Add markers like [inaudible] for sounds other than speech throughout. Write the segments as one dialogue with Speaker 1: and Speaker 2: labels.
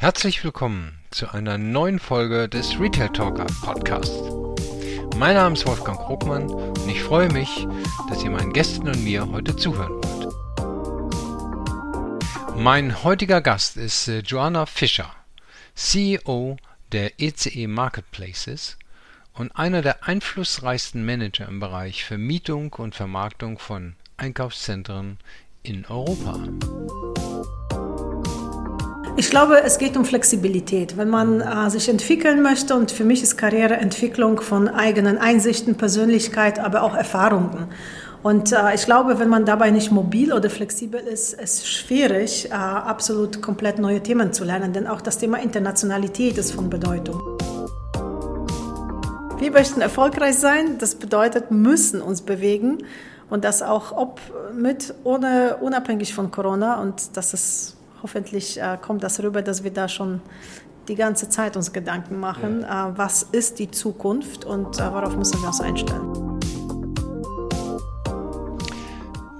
Speaker 1: Herzlich willkommen zu einer neuen Folge des Retail Talker Podcast. Mein Name ist Wolfgang Krugmann und ich freue mich, dass ihr meinen Gästen und mir heute zuhören wollt. Mein heutiger Gast ist äh, Joanna Fischer, CEO der ECE Marketplaces und einer der einflussreichsten Manager im Bereich Vermietung und Vermarktung von Einkaufszentren in Europa.
Speaker 2: Ich glaube, es geht um Flexibilität. Wenn man äh, sich entwickeln möchte, und für mich ist Karriereentwicklung von eigenen Einsichten, Persönlichkeit, aber auch Erfahrungen. Und äh, ich glaube, wenn man dabei nicht mobil oder flexibel ist, ist es schwierig, äh, absolut komplett neue Themen zu lernen. Denn auch das Thema Internationalität ist von Bedeutung. Wir möchten erfolgreich sein. Das bedeutet, müssen uns bewegen. Und das auch ob mit, ohne, unabhängig von Corona. Und das ist hoffentlich äh, kommt das rüber, dass wir da schon die ganze Zeit uns Gedanken machen, ja. äh, was ist die Zukunft und äh, worauf müssen wir uns einstellen.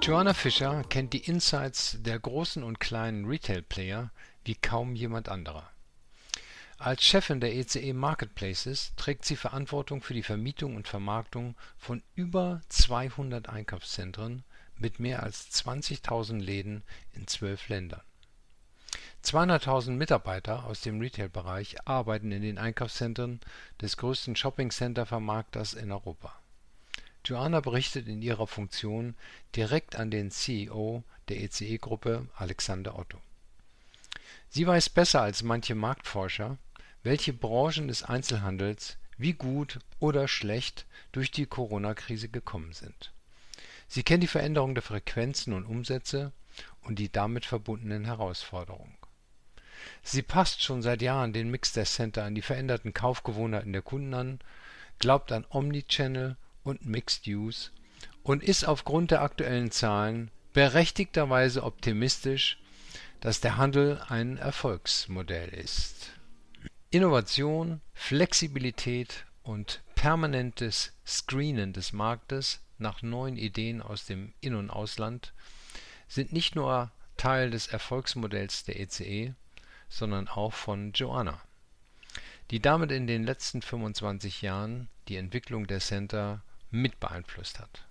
Speaker 1: Joanna Fischer kennt die Insights der großen und kleinen Retail-Player wie kaum jemand anderer. Als Chefin der ECE e Marketplaces trägt sie Verantwortung für die Vermietung und Vermarktung von über 200 Einkaufszentren mit mehr als 20.000 Läden in zwölf Ländern. 200.000 Mitarbeiter aus dem Retail-Bereich arbeiten in den Einkaufszentren des größten Shopping-Center-Vermarkters in Europa. Joanna berichtet in ihrer Funktion direkt an den CEO der ECE-Gruppe, Alexander Otto. Sie weiß besser als manche Marktforscher, welche Branchen des Einzelhandels wie gut oder schlecht durch die Corona-Krise gekommen sind. Sie kennt die Veränderung der Frequenzen und Umsätze und die damit verbundenen Herausforderungen. Sie passt schon seit Jahren den Mix der Center an die veränderten Kaufgewohnheiten der Kunden an, glaubt an Omnichannel und Mixed Use und ist aufgrund der aktuellen Zahlen berechtigterweise optimistisch, dass der Handel ein Erfolgsmodell ist. Innovation, Flexibilität und permanentes Screenen des Marktes nach neuen Ideen aus dem In- und Ausland sind nicht nur Teil des Erfolgsmodells der ECE, sondern auch von Joanna, die damit in den letzten 25 Jahren die Entwicklung der Center mit beeinflusst hat.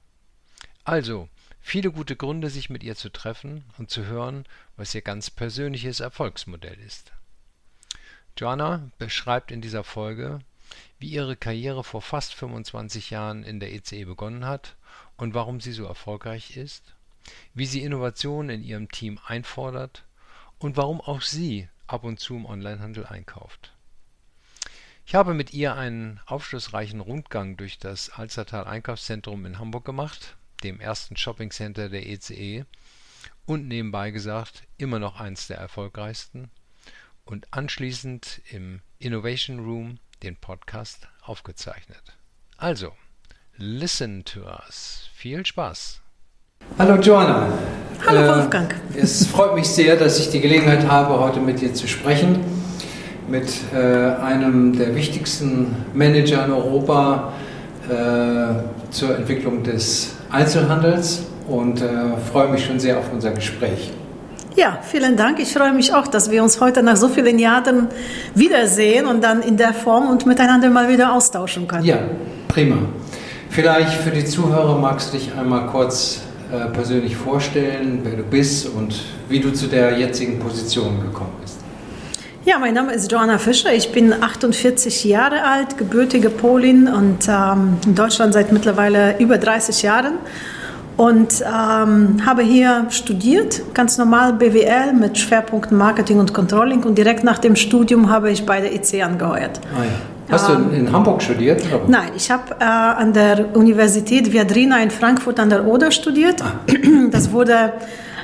Speaker 1: Also, viele gute Gründe, sich mit ihr zu treffen und zu hören, was ihr ganz persönliches Erfolgsmodell ist. Joanna beschreibt in dieser Folge, wie ihre Karriere vor fast 25 Jahren in der ECE begonnen hat und warum sie so erfolgreich ist, wie sie Innovationen in ihrem Team einfordert und warum auch sie ab und zu im Onlinehandel einkauft. Ich habe mit ihr einen aufschlussreichen Rundgang durch das Alzertal Einkaufszentrum in Hamburg gemacht, dem ersten Shoppingcenter der ECE e und nebenbei gesagt immer noch eins der erfolgreichsten und anschließend im Innovation Room den Podcast aufgezeichnet. Also, listen to us. Viel Spaß!
Speaker 3: Hallo Joanna.
Speaker 2: Hallo Wolfgang.
Speaker 3: Äh, es freut mich sehr, dass ich die Gelegenheit habe, heute mit dir zu sprechen. Mit äh, einem der wichtigsten Manager in Europa äh, zur Entwicklung des Einzelhandels und äh, freue mich schon sehr auf unser Gespräch.
Speaker 2: Ja, vielen Dank. Ich freue mich auch, dass wir uns heute nach so vielen Jahren wiedersehen und dann in der Form und miteinander mal wieder austauschen können.
Speaker 3: Ja, prima. Vielleicht für die Zuhörer magst du dich einmal kurz äh, persönlich vorstellen, wer du bist und wie du zu der jetzigen Position gekommen bist.
Speaker 2: Ja, mein Name ist Joanna Fischer. Ich bin 48 Jahre alt, gebürtige Polin und ähm, in Deutschland seit mittlerweile über 30 Jahren und ähm, habe hier studiert, ganz normal BWL mit Schwerpunkten Marketing und Controlling und direkt nach dem Studium habe ich bei der EC angeheuert.
Speaker 3: Ah, ja. Hast du in, in Hamburg studiert?
Speaker 2: Oder? Nein, ich habe äh, an der Universität Viadrina in Frankfurt an der Oder studiert. Ah. [clears throat] Das wurde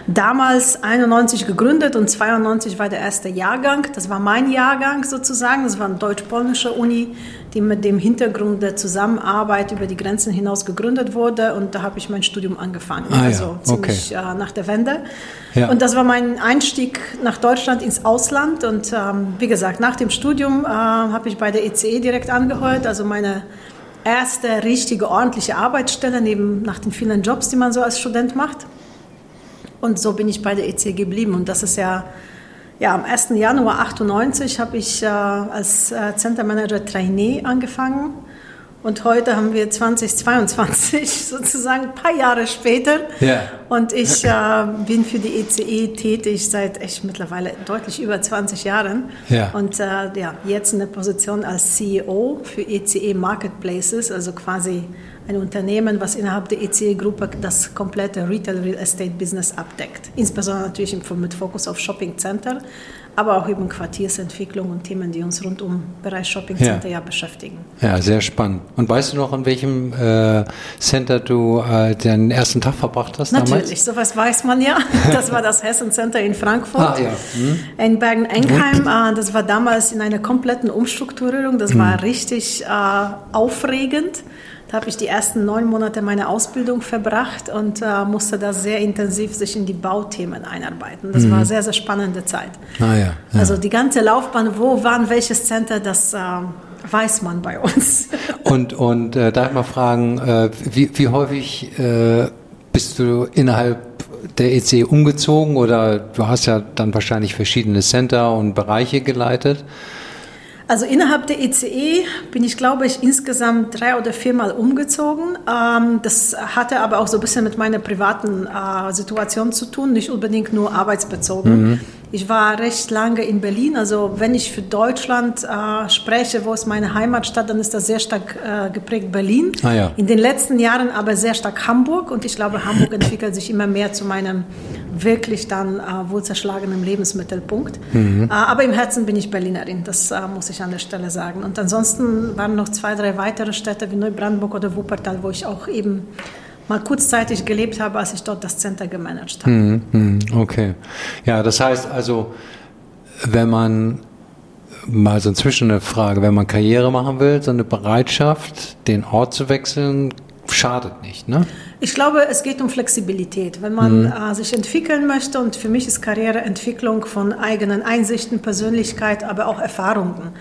Speaker 2: damals 91 gegründet und 92 war der erste Jahrgang. Das war mein Jahrgang sozusagen. Das war eine deutsch-polnische Uni, die mit dem Hintergrund der Zusammenarbeit über die Grenzen hinaus gegründet wurde. Und da habe ich mein Studium angefangen,
Speaker 3: ah,
Speaker 2: also
Speaker 3: ja.
Speaker 2: ziemlich
Speaker 3: okay.
Speaker 2: äh, nach der Wende. Ja. Und das war mein Einstieg nach Deutschland ins Ausland. Und ähm, wie gesagt, nach dem Studium äh, habe ich bei der ECE e direkt angehört, also meine erste richtige, ordentliche Arbeitsstelle, neben nach den vielen Jobs, die man so als Student macht. Und so bin ich bei der EC geblieben. Und das ist ja Ja, am 1. Januar 98 habe ich äh, als äh, Center Manager Trainee angefangen und heute haben wir 2022, [laughs] sozusagen ein paar Jahre später.
Speaker 1: Ja.
Speaker 2: Und ich äh, bin für die ECE tätig seit echt mittlerweile deutlich über 20 Jahren.
Speaker 1: Ja.
Speaker 2: Und äh, ja, jetzt in der Position als CEO für ECE Marketplaces, also quasi ein Unternehmen, was innerhalb der ECE-Gruppe das komplette Retail Real Estate Business abdeckt. Insbesondere natürlich mit Fokus auf Shopping Center, aber auch eben Quartiersentwicklung und Themen, die uns rund um Bereich Shopping Center ja, ja beschäftigen.
Speaker 1: Ja, sehr spannend. Und weißt du noch, an welchem äh, Center du äh, den ersten Tag verbracht hast
Speaker 2: Natürlich,
Speaker 1: damals?
Speaker 2: sowas weiß man ja. [laughs] Das war das Hessen Center in Frankfurt.
Speaker 1: Ah, ja. Hm.
Speaker 2: In Bergen-Enkheim, äh, das war damals in einer kompletten Umstrukturierung. Das hm. war richtig äh, aufregend. Da habe ich die ersten neun Monate meiner Ausbildung verbracht und äh, musste da sehr intensiv sich in die Bauthemen einarbeiten. Das mhm. war eine sehr, sehr spannende Zeit.
Speaker 1: Ah, ja, ja.
Speaker 2: Also die ganze Laufbahn, wo wann welches Center, das äh, weiß man bei uns. [laughs]
Speaker 1: Und, und äh, darf ich mal fragen, äh, wie, wie häufig äh, bist du innerhalb der EC umgezogen oder du hast ja dann wahrscheinlich verschiedene Center und Bereiche geleitet?
Speaker 2: Also innerhalb der ECE e bin ich, glaube ich, insgesamt drei oder viermal umgezogen. Ähm, das hatte aber auch so ein bisschen mit meiner privaten äh, Situation zu tun, nicht unbedingt nur arbeitsbezogen. Mhm. Ich war recht lange in Berlin. Also wenn ich für Deutschland äh, spreche, wo ist meine Heimatstadt, dann ist das sehr stark äh, geprägt Berlin.
Speaker 1: Ah, ja.
Speaker 2: In den letzten Jahren aber sehr stark Hamburg. Und ich glaube, Hamburg [laughs] entwickelt sich immer mehr zu meinem wirklich dann äh, wohl zerschlagenen Lebensmittelpunkt. Mhm. Äh, aber im Herzen bin ich Berlinerin. Das äh, muss ich an der Stelle sagen. Und ansonsten waren noch zwei, drei weitere Städte wie Neubrandenburg oder Wuppertal, wo ich auch eben mal kurzzeitig gelebt habe, als ich dort das Center gemanagt habe.
Speaker 1: Hm, hm, okay. Ja, das heißt also, wenn man mal so inzwischen eine Frage, wenn man Karriere machen will, so eine Bereitschaft, den Ort zu wechseln, schadet nicht, ne?
Speaker 2: Ich glaube, es geht um Flexibilität. Wenn man mhm. äh, sich entwickeln möchte, und für mich ist Karriereentwicklung von eigenen Einsichten, Persönlichkeit, aber auch Erfahrungen.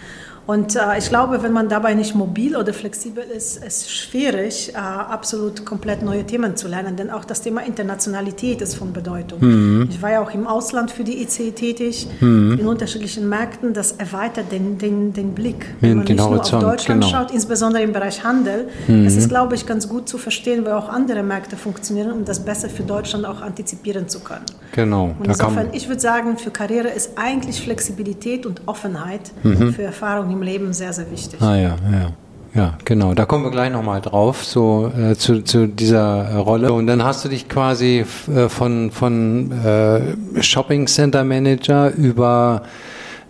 Speaker 2: Und äh, ich glaube, wenn man dabei nicht mobil oder flexibel ist, ist es schwierig, äh, absolut komplett neue Themen zu lernen. Denn auch das Thema Internationalität ist von Bedeutung. Mhm. Ich war ja auch im Ausland für die ICE tätig, mhm. in unterschiedlichen Märkten. Das erweitert den, den, den Blick,
Speaker 1: wenn man
Speaker 2: den
Speaker 1: nicht Horizont,
Speaker 2: nur auf Deutschland
Speaker 1: genau.
Speaker 2: schaut, insbesondere im Bereich Handel. Mhm. Es ist, glaube ich, ganz gut zu verstehen, wie auch andere Märkte funktionieren, um das besser für Deutschland auch antizipieren zu können.
Speaker 1: Genau.
Speaker 2: Und insofern, ich würde sagen, für Karriere ist eigentlich Flexibilität und Offenheit
Speaker 1: Mhm.
Speaker 2: für Erfahrung im Leben sehr, sehr wichtig.
Speaker 1: Ah ja, ja. Ja, genau. Da kommen wir gleich nochmal drauf, so äh, zu, zu dieser äh, Rolle. Und dann hast du dich quasi äh, von, von äh, Shopping Center Manager über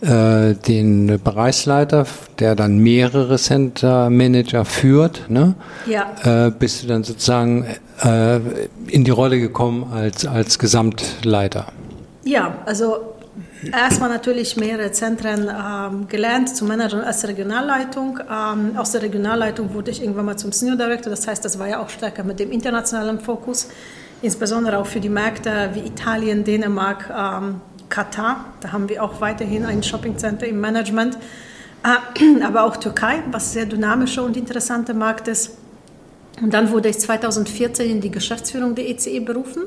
Speaker 1: äh, den Bereichsleiter, der dann mehrere Center Manager führt, ne?
Speaker 2: Ja.
Speaker 1: Äh, bist du dann sozusagen äh, in die Rolle gekommen als, als Gesamtleiter.
Speaker 2: Ja, also erstmal natürlich mehrere Zentren ähm, gelernt zu managen als Regionalleitung. Ähm, aus der Regionalleitung wurde ich irgendwann mal zum Senior Director, das heißt, das war ja auch stärker mit dem internationalen Fokus, insbesondere auch für die Märkte wie Italien, Dänemark, ähm, Katar. Da haben wir auch weiterhin ein Shopping Center im Management, äh, [clears throat] aber auch Türkei, was sehr dynamischer und interessanter Markt ist. Und dann wurde ich 2014 in die Geschäftsführung der ECE berufen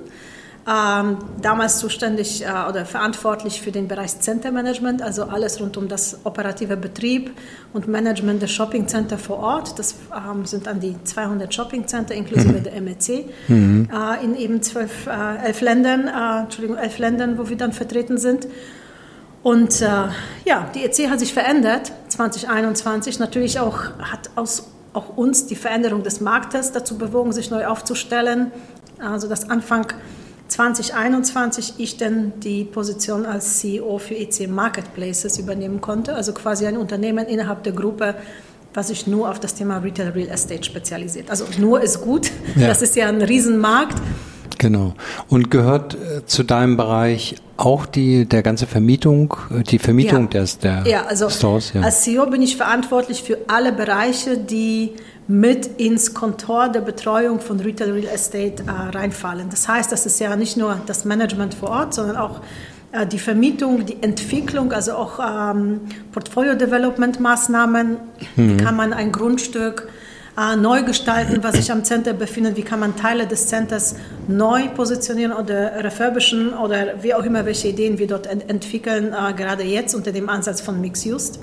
Speaker 2: ähm, damals zuständig äh, oder verantwortlich für den Bereich Center Management, also alles rund um das operative Betrieb und Management der Shopping Center vor Ort. Das ähm, sind an die 200 Shopping Center inklusive mhm. der MEC mhm. äh, in eben zwölf, äh, elf Ländern, äh, Entschuldigung, elf Ländern, wo wir dann vertreten sind. Und äh, ja, die EC hat sich verändert 2021. Natürlich auch hat aus auch uns die Veränderung des Marktes dazu bewogen, sich neu aufzustellen. Also das Anfang 2021 ich dann die Position als CEO für EC Marketplaces übernehmen konnte, also quasi ein Unternehmen innerhalb der Gruppe, was sich nur auf das Thema Retail Real Estate spezialisiert. Also nur ist gut, ja. das ist ja ein Riesenmarkt.
Speaker 1: Genau. Und gehört äh, zu deinem Bereich auch die, der ganze Vermietung, äh, die Vermietung
Speaker 2: ja.
Speaker 1: des, der
Speaker 2: ja, also
Speaker 1: Stores?
Speaker 2: Ja. Als CEO bin ich verantwortlich für alle Bereiche, die mit ins Kontor der Betreuung von Retail Real Estate äh, reinfallen. Das heißt, das ist ja nicht nur das Management vor Ort, sondern auch äh, die Vermietung, die Entwicklung, also auch ähm, Portfolio-Development-Maßnahmen. Mhm. Wie kann man ein Grundstück äh, neu gestalten, was sich am Center befindet, wie kann man Teile des Centers neu positionieren oder refurbischen oder wie auch immer, welche Ideen wir dort ent entwickeln, äh, gerade jetzt unter dem Ansatz von Mix Used,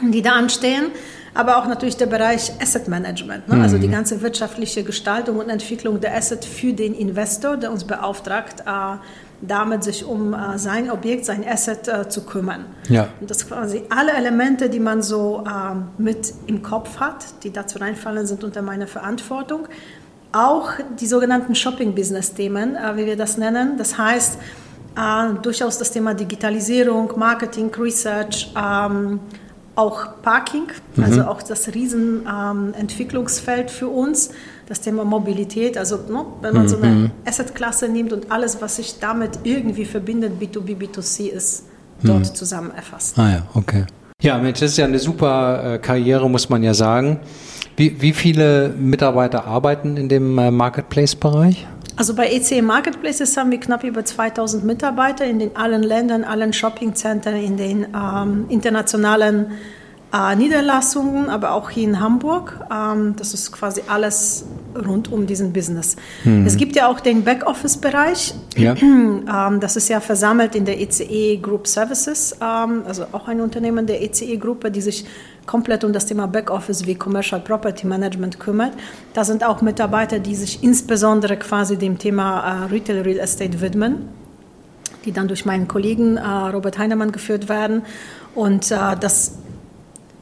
Speaker 2: die da anstehen aber auch natürlich der Bereich Asset Management, ne? also die mhm. ganze wirtschaftliche Gestaltung und Entwicklung der Asset für den Investor, der uns beauftragt, äh, damit sich um äh, sein Objekt, sein Asset äh, zu kümmern. Ja. Und das quasi alle Elemente, die man so äh, mit im Kopf hat, die dazu reinfallen, sind unter meiner Verantwortung. Auch die sogenannten Shopping-Business-Themen, äh, wie wir das nennen. Das heißt, äh, durchaus das Thema Digitalisierung, Marketing, Research, ähm, auch Parking, mhm. also auch das Riesenentwicklungsfeld ähm, für uns, das Thema Mobilität, also ne, wenn man mhm. so eine mhm. Assetklasse nimmt und alles, was sich damit irgendwie verbindet, B2B, B2C ist dort mhm. zusammen erfasst.
Speaker 1: Ah ja, okay. Ja, Mensch, das ist ja eine super äh, Karriere, muss man ja sagen. Wie, wie viele Mitarbeiter arbeiten in dem äh, Marketplace-Bereich?
Speaker 2: Also bei ECE Marketplaces haben wir knapp über 2000 Mitarbeiter in den allen Ländern, allen Shoppingzentren, in den ähm, internationalen äh, Niederlassungen, aber auch hier in Hamburg. Ähm, das ist quasi alles rund um diesen Business. Mhm. Es gibt ja auch den Backoffice-Bereich. Ja. [clears throat] Ähm, das ist ja versammelt in der ECE Group Services, ähm, also auch ein Unternehmen der ECE-Gruppe, die sich komplett um das Thema Backoffice wie Commercial Property Management kümmert. Da sind auch Mitarbeiter, die sich insbesondere quasi dem Thema äh, Retail Real Estate widmen, die dann durch meinen Kollegen äh, Robert Heinemann geführt werden. Und äh, das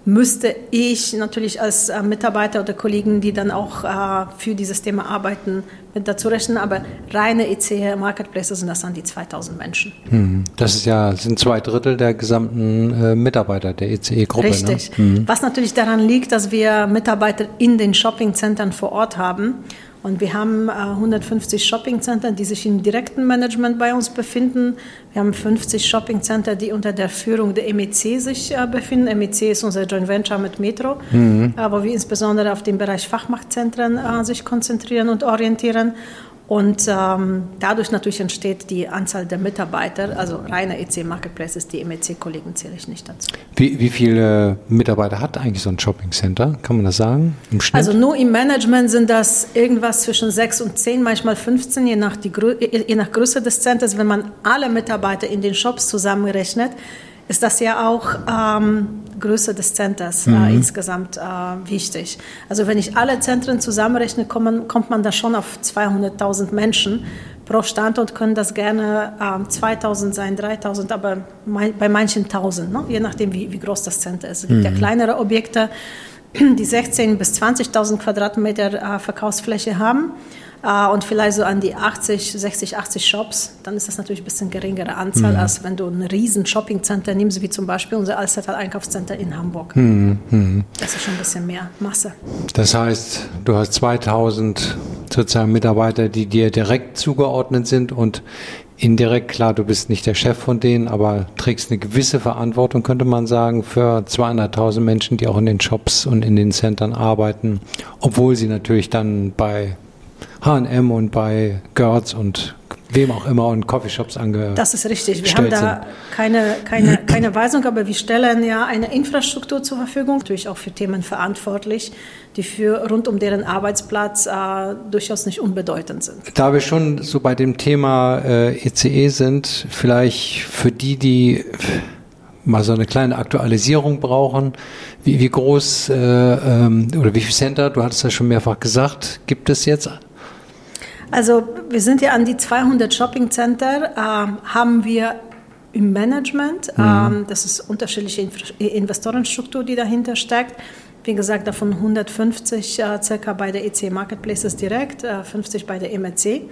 Speaker 2: müsste ich natürlich als äh, Mitarbeiter oder Kollegen, die dann auch äh, für dieses Thema arbeiten, dazu rechnen. Aber reine EC Marketplaces sind das dann die 2000 Menschen.
Speaker 1: Hm. Das ist ja, sind zwei Drittel der gesamten äh, Mitarbeiter der ECE-Gruppe.
Speaker 2: Ne? Richtig. Ne? Mhm. Was natürlich daran liegt, dass wir Mitarbeiter in den Shoppingcentern vor Ort haben und wir haben äh, 150 Shoppingcenter, die sich im direkten Management bei uns befinden. Wir haben 50 Shoppingcenter, die unter der Führung der MEC sich äh, befinden. MEC ist unser Joint Venture mit Metro, mhm. äh, wo wir insbesondere auf den Bereich Fachmachtzentren äh, sich konzentrieren und orientieren. Und ähm, dadurch natürlich entsteht die Anzahl der Mitarbeiter, also reine EC Marketplaces, die MEC-Kollegen zähle ich nicht dazu.
Speaker 1: Wie, wie viele Mitarbeiter hat eigentlich so ein Shopping Center? Kann man das sagen?
Speaker 2: Im Schnitt? Also nur im Management sind das irgendwas zwischen sechs und zehn, manchmal 15, je nach, die, je nach Größe des Centers. Wenn man alle Mitarbeiter in den Shops zusammenrechnet, ist das ja auch ähm, Größe des Centers äh, mhm. insgesamt äh, wichtig. Also wenn ich alle Zentren zusammenrechne, kommt, kommt man da schon auf 200.000 Menschen. Pro Standort können das gerne äh, 2000 sein, 3000, aber mein, bei manchen 1000, ne? je nachdem, wie, wie groß das Center ist. Es gibt mhm. ja kleinere Objekte, die 16.000 bis 20.000 Quadratmeter äh, Verkaufsfläche haben und vielleicht so an die 80, 60, 80 Shops, dann ist das natürlich ein bisschen geringere Anzahl, mhm. als wenn du ein riesen Shoppingcenter nimmst, wie zum Beispiel unser Alstertal Einkaufscenter in Hamburg. Mhm. Mhm. Das ist schon ein bisschen mehr Masse.
Speaker 1: Das heißt, du hast 2000 sozusagen Mitarbeiter, die dir direkt zugeordnet sind und indirekt, klar, du bist nicht der Chef von denen, aber trägst eine gewisse Verantwortung, könnte man sagen, für 200.000 Menschen, die auch in den Shops und in den Centern arbeiten, obwohl sie natürlich dann bei H&M und bei Gertz und wem auch immer und Coffeeshops angestellt
Speaker 2: Das ist richtig. Wir haben da keine, keine, keine Weisung, aber wir stellen ja eine Infrastruktur zur Verfügung, natürlich auch für Themen verantwortlich, die für rund um deren Arbeitsplatz äh, durchaus nicht unbedeutend sind.
Speaker 1: Da wir schon so bei dem Thema äh, ECE sind, vielleicht für die, die mal so eine kleine Aktualisierung brauchen. Wie, wie groß äh, ähm, oder wie viel Center, du hattest ja schon mehrfach gesagt, gibt es jetzt
Speaker 2: also wir sind ja an die 200 Shopping Center, äh, haben wir im Management. Mhm. Ähm, das ist unterschiedliche Infra Investorenstruktur, die dahinter steckt. Wie gesagt, davon 150 äh, circa bei der EC Marketplaces direkt, äh, 50 bei der MRC.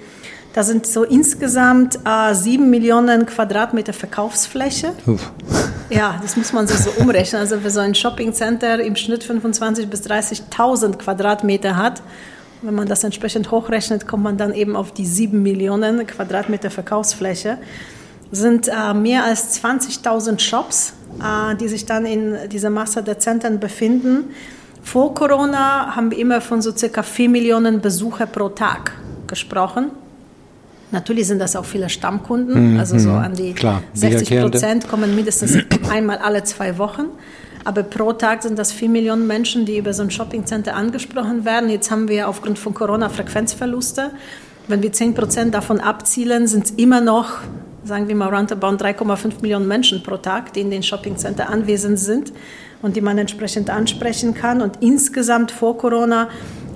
Speaker 2: Da sind so insgesamt äh, 7 Millionen Quadratmeter Verkaufsfläche. Uff. Ja, das muss man sich so umrechnen. Also für so ein Shopping Center im Schnitt 25.000 bis 30.000 Quadratmeter hat, wenn man das entsprechend hochrechnet, kommt man dann eben auf die 7 Millionen Quadratmeter Verkaufsfläche. Sind äh, mehr als 20.000 Shops, äh, die sich dann in dieser Masse der Zentren befinden. Vor Corona haben wir immer von so circa 4 Millionen Besucher pro Tag gesprochen. Natürlich sind das auch viele Stammkunden, mhm, also so mhm. an die Klar, 60 Prozent kommen mindestens einmal alle zwei Wochen. Aber pro Tag sind das vier Millionen Menschen, die über so ein Shoppingcenter angesprochen werden. Jetzt haben wir aufgrund von Corona Frequenzverluste. Wenn wir 10 Prozent davon abzielen, sind es immer noch, sagen wir mal, roundabout 3,5 Millionen Menschen pro Tag, die in den Shoppingcenter anwesend sind und die man entsprechend ansprechen kann. Und insgesamt vor Corona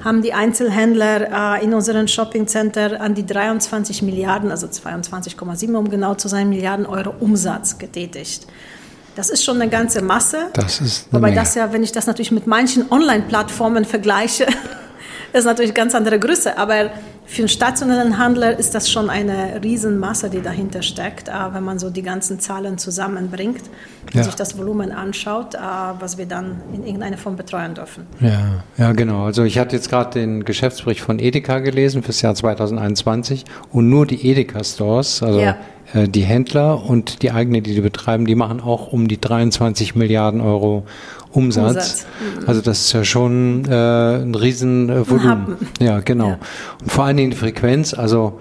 Speaker 2: haben die Einzelhändler äh, in unseren Shoppingcenter an die 23 Milliarden, also 22,7 um genau zu sein, Milliarden Euro Umsatz getätigt. Das ist schon eine ganze Masse.
Speaker 1: Das ist
Speaker 2: eine Wobei Menge. das ja, wenn ich das natürlich mit manchen Online-Plattformen vergleiche, [laughs] ist natürlich ganz andere Größe. Aber für einen stationären Handler ist das schon eine Riesenmasse, die dahinter steckt, äh, wenn man so die ganzen Zahlen zusammenbringt und ja. sich das Volumen anschaut, äh, was wir dann in irgendeiner Form betreuen dürfen.
Speaker 1: Ja, ja, genau. Also ich hatte jetzt gerade den Geschäftsbericht von Edeka gelesen fürs Jahr 2021 und nur die Edeka-Stores, also ja. Äh, die Händler und die eigene, die die betreiben, die machen auch um die 23 Milliarden Euro Umsatz. Umsatz. Mhm. Also das ist ja schon äh, ein Riesenvolumen. Äh, ja, genau. Ja. Und vor allen Dingen die Frequenz, also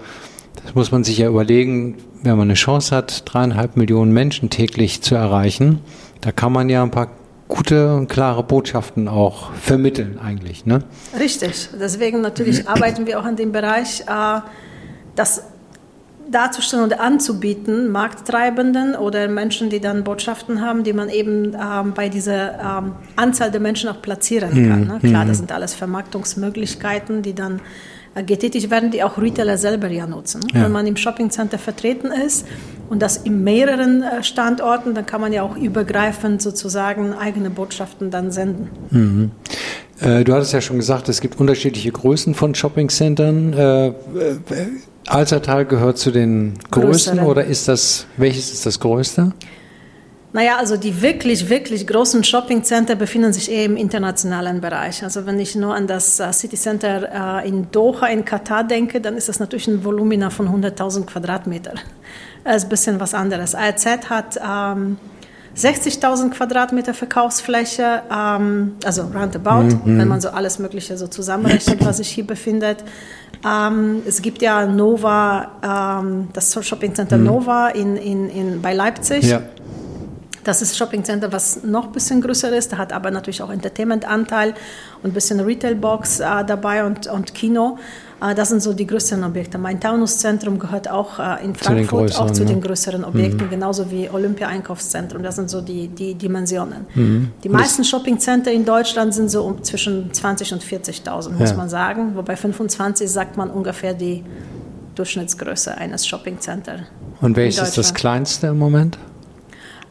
Speaker 1: das muss man sich ja überlegen, wenn man eine Chance hat, dreieinhalb Millionen Menschen täglich zu erreichen, da kann man ja ein paar gute und klare Botschaften auch vermitteln eigentlich. Ne?
Speaker 2: Richtig. Deswegen natürlich [clears throat] arbeiten wir auch an dem Bereich, äh, dass darzustellen und anzubieten, Markttreibenden oder Menschen, die dann Botschaften haben, die man eben ähm, bei dieser ähm, Anzahl der Menschen auch platzieren kann. Ne? Klar, das mhm. sind alles Vermarktungsmöglichkeiten, die dann äh, getätigt werden, die auch Retailer selber ja nutzen. Ja. Wenn man im Shoppingcenter vertreten ist und das in mehreren äh, Standorten, dann kann man ja auch übergreifend sozusagen eigene Botschaften dann senden.
Speaker 1: Mhm. Äh, du hattest ja schon gesagt, es gibt unterschiedliche Größen von Shoppingcentern. Alzertal gehört zu den größten Größeren. oder ist das, welches ist das größte?
Speaker 2: Naja, also die wirklich, wirklich großen Shoppingcenter befinden sich eher im internationalen Bereich. Also wenn ich nur an das äh, City Center äh, in Doha in Katar denke, dann ist das natürlich ein Volumina von 100.000 Quadratmeter. [laughs] Das ist ein bisschen was anderes. AZ hat ähm, 60.000 Quadratmeter Verkaufsfläche, ähm, also roundabout, mhm. wenn man so alles Mögliche so zusammenrechnet, was sich hier befindet. Ähm, es gibt ja Nova, ähm, das Shopping Center mhm. Nova in, in, in, bei Leipzig. Ja. Das ist Shopping Center, was noch ein bisschen größer ist. Da hat aber natürlich auch Entertainment-Anteil und ein bisschen Retail-Box äh, dabei und, und Kino. Äh, das sind so die größeren Objekte. Mein Taunus-Zentrum gehört auch äh, in Frankfurt zu auch zu den größeren Objekten, mhm. genauso wie Olympia-Einkaufszentrum. Das sind so die, die Dimensionen. Mhm. Die meisten Shopping-Center in Deutschland sind so um zwischen 20 und 40.000, muss ja. man sagen. Wobei 25 sagt man ungefähr die Durchschnittsgröße eines Shopping-Center.
Speaker 1: Und welches ist das kleinste im Moment?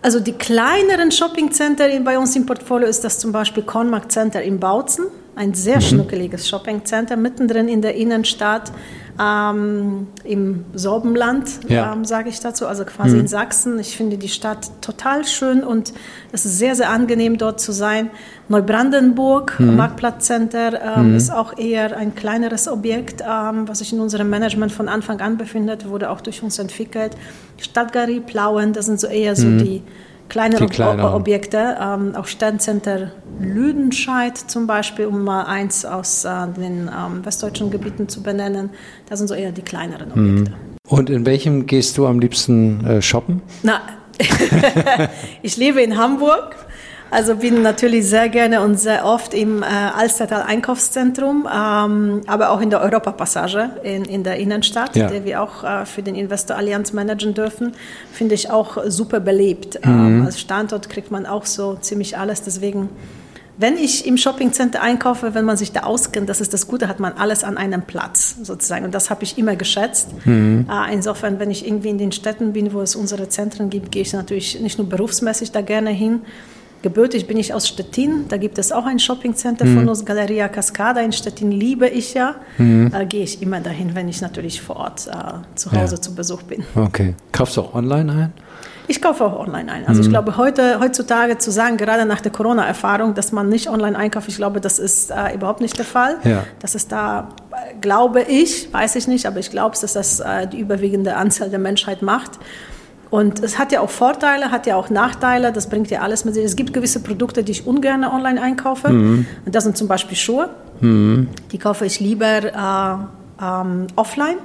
Speaker 2: Also die kleineren Shopping-Center bei uns im Portfolio ist das zum Beispiel Kornmarkt Center in Bautzen, ein sehr mhm. schnuckeliges Shopping-Center mittendrin in der Innenstadt ähm, im Sorbenland, ja. ähm, sage ich dazu, also quasi mhm. in Sachsen. Ich finde die Stadt total schön und es ist sehr, sehr angenehm dort zu sein. Neubrandenburg, mhm. Marktplatzcenter, ähm, mhm. ist auch eher ein kleineres Objekt, ähm, was sich in unserem Management von Anfang an befindet, wurde auch durch uns entwickelt. Stadtgalerie Plauen, das sind so eher so mhm. die kleinere die Objekte, ähm, auch Sterncenter Lüdenscheid zum Beispiel, um mal eins aus äh, den ähm, westdeutschen Gebieten zu benennen. Das sind so eher die kleineren mhm. Objekte.
Speaker 1: Und in welchem gehst du am liebsten äh, shoppen?
Speaker 2: Na, [laughs] ich lebe in Hamburg also bin natürlich sehr gerne und sehr oft im äh, Alstertal Einkaufszentrum, ähm, aber auch in der Europapassage in, in der Innenstadt, ja. die wir auch äh, für den Investor Allianz managen dürfen, finde ich auch super belebt. Mhm. Ähm, als Standort kriegt man auch so ziemlich alles, deswegen wenn ich im Shoppingcenter einkaufe, wenn man sich da auskennt, das ist das Gute, hat man alles an einem Platz sozusagen. Und das habe ich immer geschätzt. Mhm. Äh, insofern, wenn ich irgendwie in den Städten bin, wo es unsere Zentren gibt, gehe ich natürlich nicht nur berufsmäßig da gerne hin, Gebürtig bin ich aus Stettin, da gibt es auch ein Shoppingcenter mhm. von uns, Galeria Cascada in Stettin liebe ich ja. Mhm. Da gehe ich immer dahin, wenn ich natürlich vor Ort äh, zu Hause ja. zu Besuch bin.
Speaker 1: Okay. Kaufst du auch online ein?
Speaker 2: Ich kaufe auch online ein. Also mhm. ich glaube, heute, heutzutage zu sagen, gerade nach der Corona-Erfahrung, dass man nicht online einkauft, ich glaube, das ist äh, überhaupt nicht der Fall. Ja. Das ist da, äh, glaube ich, weiß ich nicht, aber ich glaube, dass das äh, die überwiegende Anzahl der Menschheit macht. Und es hat ja auch Vorteile, hat ja auch Nachteile, das bringt ja alles mit sich. Es gibt gewisse Produkte, die ich ungern online einkaufe. Mhm. Und das sind zum Beispiel Schuhe. Mhm. Die kaufe ich lieber äh, ähm, offline,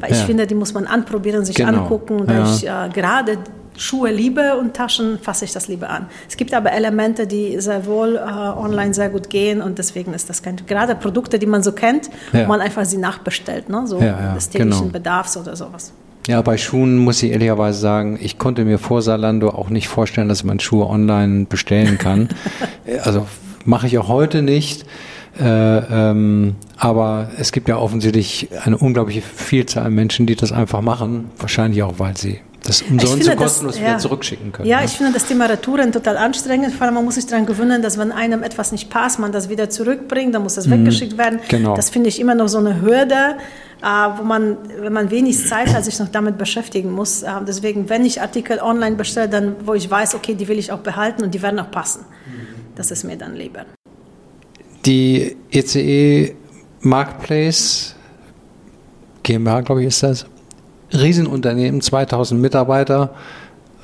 Speaker 2: weil ja. ich finde, die muss man anprobieren, sich genau. angucken. Ja. Ich, äh, gerade Schuhe liebe und Taschen fasse ich das lieber an. Es gibt aber Elemente, die sehr wohl äh, online sehr gut gehen und deswegen ist das kein, gerade Produkte, die man so kennt, ja. wo man einfach sie nachbestellt, ne? so ja, ja, des täglichen genau. Bedarfs oder sowas.
Speaker 1: Ja, bei Schuhen muss ich ehrlicherweise sagen, ich konnte mir vor Salando auch nicht vorstellen, dass man Schuhe online bestellen kann. [laughs] also mache ich auch heute nicht. Äh, ähm, aber es gibt ja offensichtlich eine unglaubliche Vielzahl an Menschen, die das einfach machen. Wahrscheinlich auch, weil sie das umsonst finde, kostenlos das, ja. wieder zurückschicken können.
Speaker 2: Ja, ne? ich finde das Thema Retouren total anstrengend. Vor allem, man muss sich daran gewöhnen, dass wenn einem etwas nicht passt, man das wieder zurückbringt, dann muss das mhm. weggeschickt werden. Genau. Das finde ich immer noch so eine Hürde. Uh, wo man, wenn man wenig Zeit hat, sich noch damit beschäftigen muss. Uh, deswegen, wenn ich Artikel online bestelle, dann wo ich weiß, okay, die will ich auch behalten und die werden auch passen. Das ist mir dann lieber.
Speaker 1: Die ECE Marketplace GmbH, glaube ich, ist das. Riesenunternehmen, 2000 Mitarbeiter.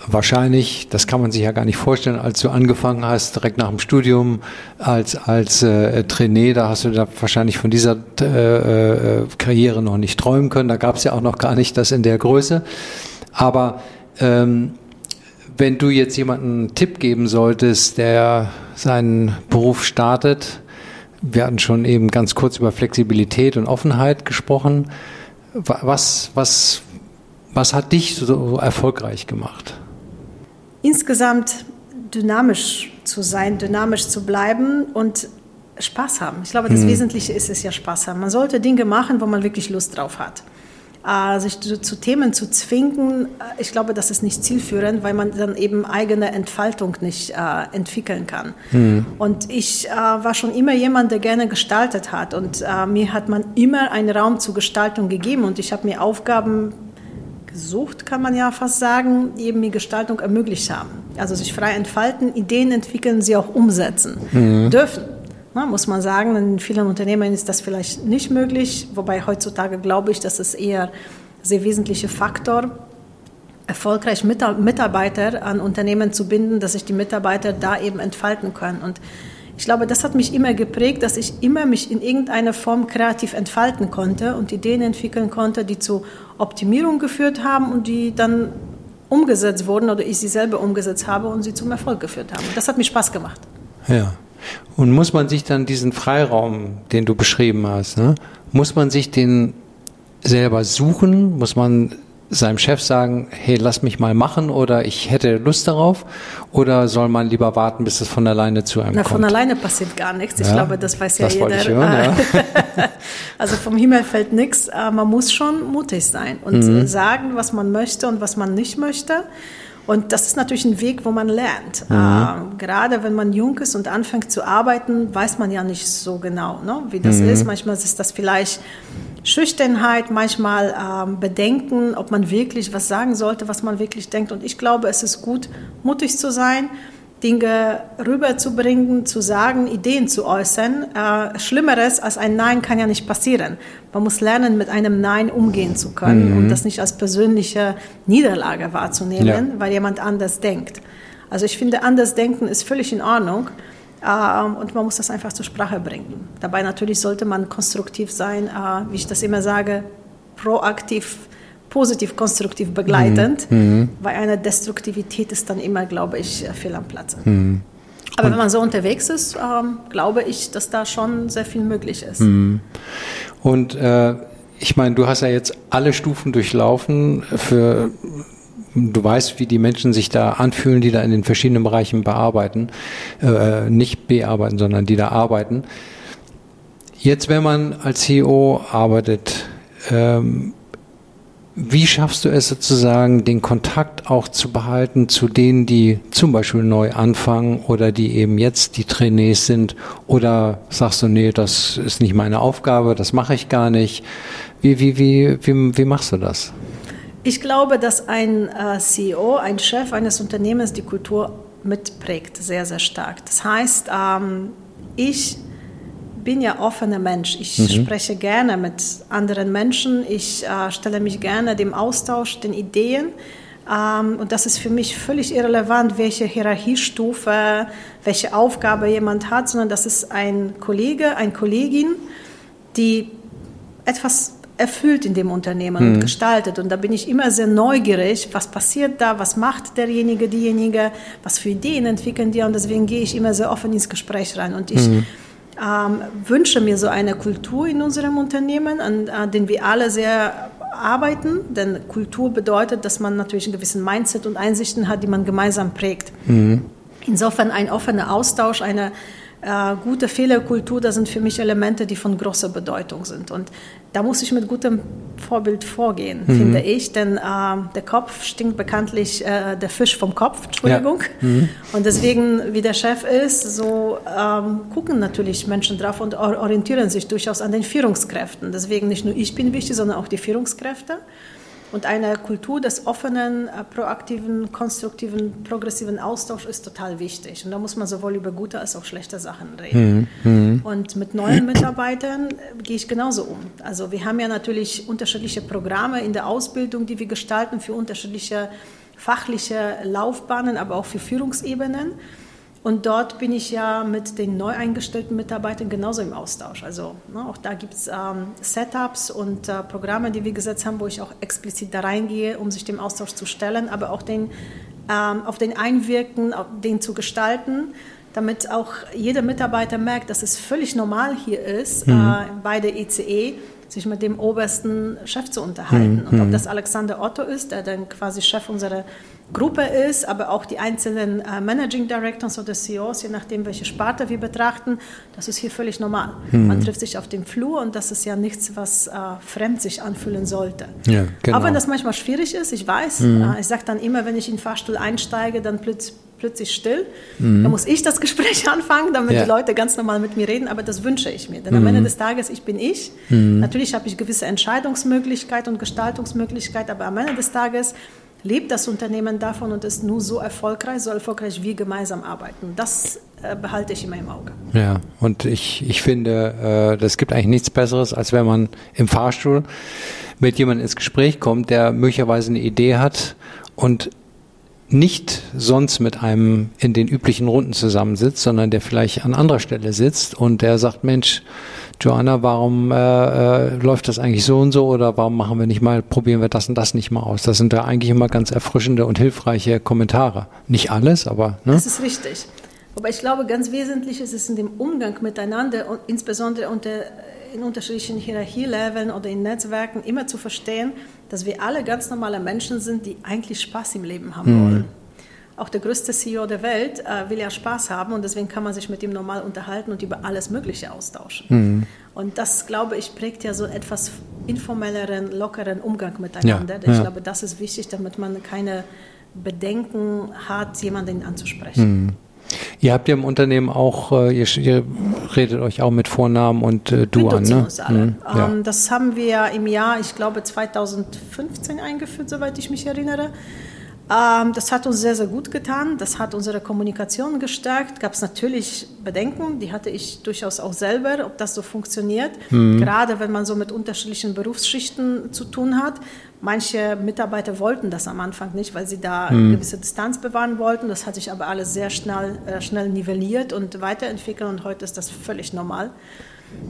Speaker 1: Wahrscheinlich, das kann man sich ja gar nicht vorstellen, als du angefangen hast, direkt nach dem Studium als, als äh, Trainee, da hast du da wahrscheinlich von dieser äh, äh, Karriere noch nicht träumen können. Da gab es ja auch noch gar nicht das in der Größe. Aber ähm, wenn du jetzt jemanden einen Tipp geben solltest, der seinen Beruf startet, wir hatten schon eben ganz kurz über Flexibilität und Offenheit gesprochen. Was, was, was hat dich so erfolgreich gemacht?
Speaker 2: Insgesamt dynamisch zu sein, dynamisch zu bleiben und Spaß haben. Ich glaube, das hm. Wesentliche ist es ja Spaß haben. Man sollte Dinge machen, wo man wirklich Lust drauf hat äh, sich zu, zu, Themen zu zwingen, äh, ich glaube, das ist nicht zielführend, weil man dann eben eigene Entfaltung nicht äh, entwickeln kann. Mhm. Und ich äh, war schon immer jemand, der gerne gestaltet hat und äh, mir hat man immer einen Raum zur Gestaltung gegeben und ich habe mir Aufgaben gesucht, kann man ja fast sagen, die eben mir Gestaltung ermöglicht haben. Also sich frei entfalten, Ideen entwickeln, sie auch umsetzen mhm. dürfen. Na, muss man sagen, in vielen Unternehmen ist das vielleicht nicht möglich, wobei heutzutage glaube ich, dass es eher sehr wesentlicher Faktor erfolgreich Mitarbeiter an Unternehmen zu binden, dass sich die Mitarbeiter da eben entfalten können. Und ich glaube, das hat mich immer geprägt, dass ich immer mich in irgendeiner Form kreativ entfalten konnte und Ideen entwickeln konnte, die zu Optimierung geführt haben und die dann umgesetzt wurden oder ich sie selber umgesetzt habe und sie zum Erfolg geführt haben. Das hat mir Spaß gemacht.
Speaker 1: Ja. Und muss man sich dann diesen Freiraum, den du beschrieben hast, ne, muss man sich den selber suchen? Muss man seinem Chef sagen, hey, lass mich mal machen oder ich hätte Lust darauf? Oder soll man lieber warten, bis es von alleine zu einem
Speaker 2: Na,
Speaker 1: kommt?
Speaker 2: Von alleine passiert gar nichts. Ich ja, glaube, das weiß ja das jeder. Ich hören, ja. [laughs] also vom Himmel fällt nichts. Man muss schon mutig sein und mhm. sagen, was man möchte und was man nicht möchte. Und das ist natürlich ein Weg, wo man lernt. Mhm. Äh, gerade wenn man jung ist und anfängt zu arbeiten, weiß man ja nicht so genau, ne, wie das mhm. ist. Manchmal ist das vielleicht Schüchternheit, manchmal äh, Bedenken, ob man wirklich was sagen sollte, was man wirklich denkt. Und ich glaube, es ist gut, mutig zu sein Dinge rüberzubringen, zu sagen, Ideen zu äußern. Äh, Schlimmeres als ein Nein kann ja nicht passieren. Man muss lernen, mit einem Nein umgehen zu können mhm. und das nicht als persönliche Niederlage wahrzunehmen, ja. weil jemand anders denkt. Also ich finde, anders denken ist völlig in Ordnung. Äh, und man muss das einfach zur Sprache bringen. Dabei natürlich sollte man konstruktiv sein, äh, wie ich das immer sage, proaktiv positiv, konstruktiv begleitend, mhm. mhm. weil eine Destruktivität ist dann immer, glaube ich, fehl am Platze. Mhm. Aber wenn man so unterwegs ist, ähm, glaube ich, dass da schon sehr viel möglich ist. Mhm.
Speaker 1: Und äh, ich meine, du hast ja jetzt alle Stufen durchlaufen für du weißt, wie die Menschen sich da anfühlen, die da in den verschiedenen Bereichen bearbeiten, äh, nicht bearbeiten, sondern die da arbeiten. Jetzt, wenn man als CEO arbeitet, ähm, wie schaffst du es sozusagen, den Kontakt auch zu behalten zu denen, die zum Beispiel neu anfangen oder die eben jetzt die Trainees sind? Oder sagst du, nee, das ist nicht meine Aufgabe, das mache ich gar nicht? Wie, wie, wie, wie, wie machst du das?
Speaker 2: Ich glaube, dass ein äh, CEO, ein Chef eines Unternehmens die Kultur mitprägt, sehr, sehr stark. Das heißt, ähm, ich bin ja offener Mensch. Ich mhm. spreche gerne mit anderen Menschen. Ich äh, stelle mich gerne dem Austausch, den Ideen. Ähm, und das ist für mich völlig irrelevant, welche Hierarchiestufe, welche Aufgabe jemand hat, sondern das ist ein Kollege, eine Kollegin, die etwas erfüllt in dem Unternehmen mhm. und gestaltet. Und da bin ich immer sehr neugierig, was passiert da, was macht derjenige, diejenige, was für Ideen entwickeln die. Und deswegen gehe ich immer sehr offen ins Gespräch rein. Und ich mhm. ähm, wünsche mir so eine Kultur in unserem Unternehmen, an, an den wir alle sehr arbeiten. Denn Kultur bedeutet, dass man natürlich einen gewissen Mindset und Einsichten hat, die man gemeinsam prägt. Mhm. Insofern ein offener Austausch, eine äh, gute Fehlerkultur, das sind für mich Elemente, die von großer Bedeutung sind. Und da muss ich mit gutem Vorbild vorgehen, mhm. finde ich, denn äh, der Kopf stinkt bekanntlich äh, der Fisch vom Kopf, Entschuldigung. Ja. Mhm. Und deswegen, wie der Chef ist, so ähm, gucken natürlich Menschen drauf und orientieren sich durchaus an den Führungskräften. Deswegen nicht nur ich bin wichtig, sondern auch die Führungskräfte. Und eine Kultur des offenen, äh, proaktiven, konstruktiven, progressiven Austauschs ist total wichtig. Und da muss man sowohl über gute als auch schlechte Sachen reden. Mhm. Und mit neuen Mitarbeitern äh, gehe ich genauso um. Also wir haben ja natürlich unterschiedliche Programme in der Ausbildung, die wir gestalten für unterschiedliche fachliche Laufbahnen, aber auch für Führungsebenen. Und dort bin ich ja mit den neu eingestellten Mitarbeitern genauso im Austausch. Also ne, auch da gibt es ähm, Setups und äh, Programme, die wir gesetzt haben, wo ich auch explizit da reingehe, um sich dem Austausch zu stellen, aber auch den, ähm, auf den einwirken, auf den zu gestalten, damit auch jeder Mitarbeiter merkt, dass es völlig normal hier ist, mhm. äh, bei der ECE sich mit dem obersten Chef zu unterhalten. Mhm. Und ob mhm. das Alexander Otto ist, der dann quasi Chef unserer Gruppe ist, aber auch die einzelnen äh, Managing Directors oder CEOs, je nachdem, welche Sparte wir betrachten, das ist hier völlig normal. Mhm. Man trifft sich auf dem Flur und das ist ja nichts, was äh, fremd sich anfühlen sollte. Ja, genau. Auch wenn das manchmal schwierig ist, ich weiß, mhm. äh, ich sage dann immer, wenn ich in den Fahrstuhl einsteige, dann plötzlich plötzlich still. Mhm. Da muss ich das Gespräch [laughs] anfangen, damit ja. die Leute ganz normal mit mir reden, aber das wünsche ich mir. Denn mhm. am Ende des Tages, ich bin ich. Mhm. Natürlich habe ich gewisse Entscheidungsmöglichkeit und Gestaltungsmöglichkeit, aber am Ende des Tages lebt das Unternehmen davon und ist nur so erfolgreich, so erfolgreich wir gemeinsam arbeiten. Das äh, behalte ich immer im Auge.
Speaker 1: Ja, und ich, ich finde, äh, das gibt eigentlich nichts Besseres, als wenn man im Fahrstuhl mit jemandem ins Gespräch kommt, der möglicherweise eine Idee hat und nicht sonst mit einem in den üblichen Runden zusammensitzt, sondern der vielleicht an anderer Stelle sitzt und der sagt, Mensch, Joanna, warum äh, äh, läuft das eigentlich so und so oder warum machen wir nicht mal, probieren wir das und das nicht mal aus? Das sind da eigentlich immer ganz erfrischende und hilfreiche Kommentare. Nicht alles, aber.
Speaker 2: Ne? Das ist richtig. Aber ich glaube, ganz wesentlich ist es in dem Umgang miteinander und insbesondere unter, in unterschiedlichen Hierarchieleveln oder in Netzwerken immer zu verstehen, dass wir alle ganz normale Menschen sind, die eigentlich Spaß im Leben haben mhm. wollen. Auch der größte CEO der Welt äh, will ja Spaß haben und deswegen kann man sich mit ihm normal unterhalten und über alles Mögliche austauschen. Mhm. Und das, glaube ich, prägt ja so etwas informelleren, lockeren Umgang miteinander. Ja, ich glaube, das ist wichtig, damit man keine Bedenken hat, jemanden anzusprechen. Mhm.
Speaker 1: Ihr habt ja im Unternehmen auch, äh, ihr, ihr, redet euch auch mit Vornamen und äh, du an, ne?
Speaker 2: Uns alle. Mhm, ja. ähm, das haben wir im Jahr, ich glaube 2015 eingeführt, soweit ich mich erinnere. Ähm, das hat uns sehr, sehr gut getan. Das hat unsere Kommunikation gestärkt. Gab es natürlich Bedenken, die hatte ich durchaus auch selber, ob das so funktioniert. Mhm. Gerade wenn man so mit unterschiedlichen Berufsschichten zu tun hat. Manche Mitarbeiter wollten das am Anfang nicht, weil sie da mhm. eine gewisse Distanz bewahren wollten. Das hat sich aber alles sehr schnell, äh, schnell nivelliert und weiterentwickelt und heute ist das völlig normal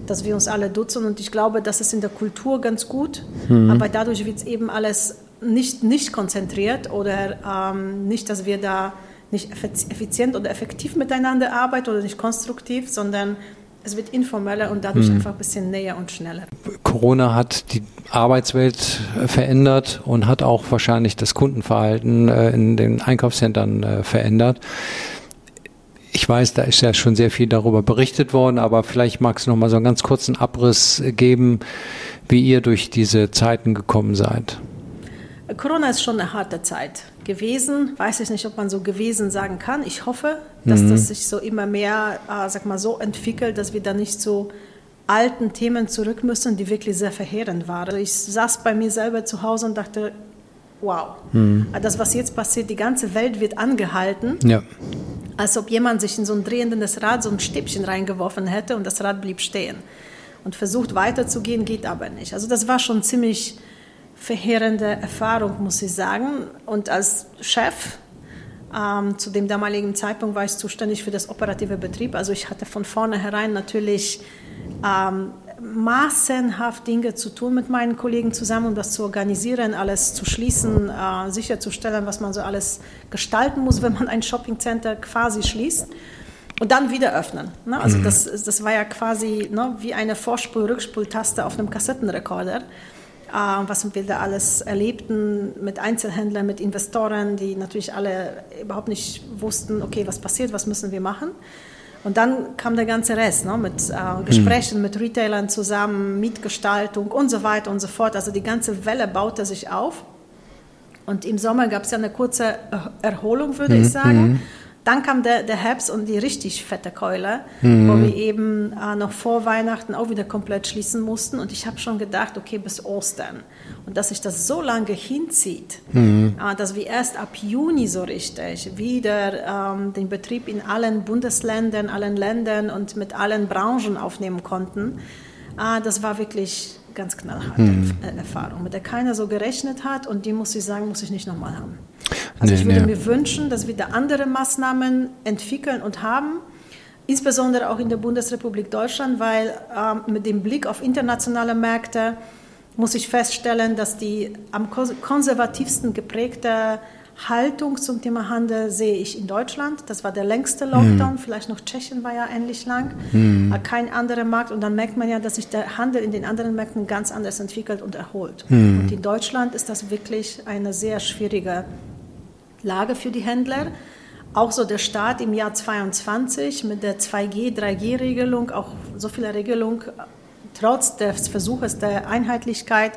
Speaker 2: dass wir uns alle duzen und ich glaube, das ist in der Kultur ganz gut, mhm. aber dadurch wird es eben alles nicht, nicht konzentriert oder ähm, nicht, dass wir da nicht effizient oder effektiv miteinander arbeiten oder nicht konstruktiv, sondern es wird informeller und dadurch hm. einfach ein bisschen näher und schneller.
Speaker 1: Corona hat die Arbeitswelt äh, verändert und hat auch wahrscheinlich das Kundenverhalten äh, in den Einkaufszentren äh, verändert. Ich weiß, da ist ja schon sehr viel darüber berichtet worden, aber vielleicht magst du noch mal so einen ganz kurzen Abriss geben, wie ihr durch diese Zeiten gekommen seid.
Speaker 2: Corona ist schon eine harte Zeit gewesen. Weiß ich nicht, ob man so gewesen sagen kann. Ich hoffe, dass mhm. das sich so immer mehr, äh, sag mal, so entwickelt, dass wir da nicht zu alten Themen zurück müssen, die wirklich sehr verheerend waren. Also ich saß bei mir selber zu Hause und dachte, wow, mhm. das, was jetzt passiert, die ganze Welt wird angehalten. Ja. Als ob jemand sich in so ein drehendes Rad so ein Stäbchen reingeworfen hätte und das Rad blieb stehen. Und versucht weiterzugehen, geht aber nicht. Also das war schon ziemlich verheerende Erfahrung, muss ich sagen. Und als Chef ähm, zu dem damaligen Zeitpunkt war ich zuständig für das operative Betrieb. Also ich hatte von vornherein natürlich ähm, massenhaft Dinge zu tun mit meinen Kollegen zusammen, um das zu organisieren, alles zu schließen, äh, sicherzustellen, was man so alles gestalten muss, wenn man ein Shoppingcenter quasi schließt und dann wieder öffnen. Ne? Also mhm. das, das war ja quasi ne, wie eine Vorspul-Rückspultaste auf einem Kassettenrekorder, was wir da alles erlebten mit Einzelhändlern, mit Investoren, die natürlich alle überhaupt nicht wussten, okay, was passiert, was müssen wir machen. Und dann kam der ganze Rest ne, mit äh, Gesprächen mhm. mit Retailern zusammen, Mietgestaltung und so weiter und so fort. Also die ganze Welle baute sich auf. Und im Sommer gab es ja eine kurze Erholung, würde mhm. ich sagen. Mhm. Dann kam der, der Herbst und die richtig fette Keule, mhm. wo wir eben äh, noch vor Weihnachten auch wieder komplett schließen mussten. Und ich habe schon gedacht, okay, bis Ostern. Und dass sich das so lange hinzieht, mhm. äh, dass wir erst ab Juni so richtig wieder ähm, den Betrieb in allen Bundesländern, allen Ländern und mit allen Branchen aufnehmen konnten, äh, das war wirklich ganz knallharte mhm. Erfahrung, mit der keiner so gerechnet hat. Und die, muss ich sagen, muss ich nicht nochmal haben. Also nee, ich würde nee. mir wünschen, dass wir da andere Maßnahmen entwickeln und haben, insbesondere auch in der Bundesrepublik Deutschland, weil ähm, mit dem Blick auf internationale Märkte muss ich feststellen, dass die am konservativsten geprägte Haltung zum Thema Handel sehe ich in Deutschland. Das war der längste Lockdown. Mhm. Vielleicht noch Tschechien war ja ähnlich lang. Mhm. Kein anderer Markt. Und dann merkt man ja, dass sich der Handel in den anderen Märkten ganz anders entwickelt und erholt. Mhm. Und in Deutschland ist das wirklich eine sehr schwierige Lage für die Händler. Auch so der Start im Jahr 22 mit der 2G, 3G-Regelung, auch so viele Regelungen, trotz des Versuches der Einheitlichkeit,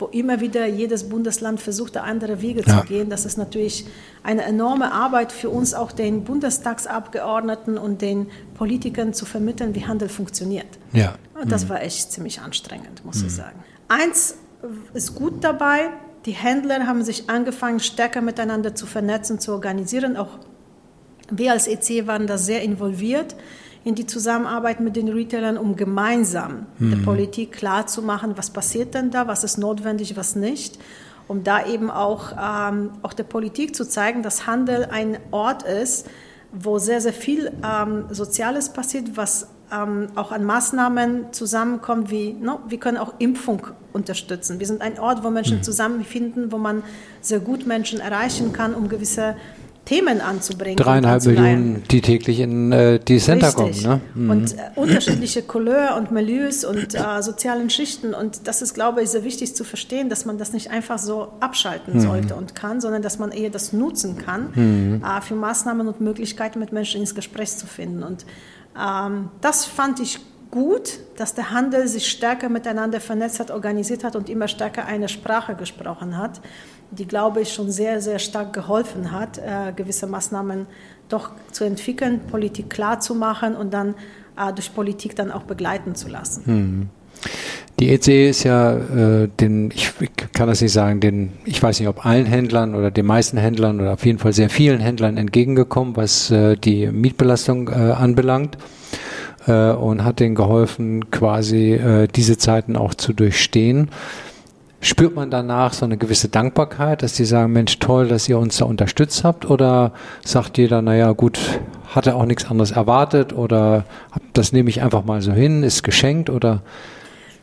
Speaker 2: wo immer wieder jedes Bundesland versucht, andere Wege ja. zu gehen. Das ist natürlich eine enorme Arbeit für uns, auch den Bundestagsabgeordneten und den Politikern zu vermitteln, wie Handel funktioniert. Ja. Und das mhm. war echt ziemlich anstrengend, muss mhm. ich sagen. Eins ist gut dabei, die Händler haben sich angefangen, stärker miteinander zu vernetzen, zu organisieren. Auch wir als EC waren da sehr involviert in die Zusammenarbeit mit den Retailern, um gemeinsam mhm. der Politik klarzumachen, was passiert denn da, was ist notwendig, was nicht. Um da eben auch, ähm, auch der Politik zu zeigen, dass Handel ein Ort ist, wo sehr, sehr viel ähm, Soziales passiert, was ähm, auch an Maßnahmen zusammenkommt, wie no, wir können auch Impfung unterstützen. Wir sind ein Ort, wo Menschen mhm. zusammenfinden, wo man sehr gut Menschen erreichen kann, um gewisse Themen anzubringen.
Speaker 1: Dreieinhalb Millionen, die täglich in äh, die Center Richtig. kommen.
Speaker 2: Ne? Mhm. Und äh, unterschiedliche Couleur und Milieus und äh, sozialen Schichten. Und das ist, glaube ich, sehr wichtig zu verstehen, dass man das nicht einfach so abschalten mhm. sollte und kann, sondern dass man eher das nutzen kann, mhm. äh, für Maßnahmen und Möglichkeiten mit Menschen ins Gespräch zu finden. Und ähm, das fand ich gut, dass der Handel sich stärker miteinander vernetzt hat, organisiert hat und immer stärker eine Sprache gesprochen hat, die, glaube ich, schon sehr, sehr stark geholfen hat, äh, gewisse Maßnahmen doch zu entwickeln, Politik klar zu machen und dann äh, durch Politik dann auch begleiten zu lassen. Hm.
Speaker 1: Die ECE ist ja äh, den, ich kann das nicht sagen, den, ich weiß nicht, ob allen Händlern oder den meisten Händlern oder auf jeden Fall sehr vielen Händlern entgegengekommen, was äh, die Mietbelastung äh, anbelangt äh, und hat denen geholfen, quasi äh, diese Zeiten auch zu durchstehen. Spürt man danach so eine gewisse Dankbarkeit, dass die sagen, Mensch, toll, dass ihr uns da unterstützt habt? Oder sagt jeder, naja, gut, hatte auch nichts anderes erwartet oder das nehme ich einfach mal so hin, ist geschenkt oder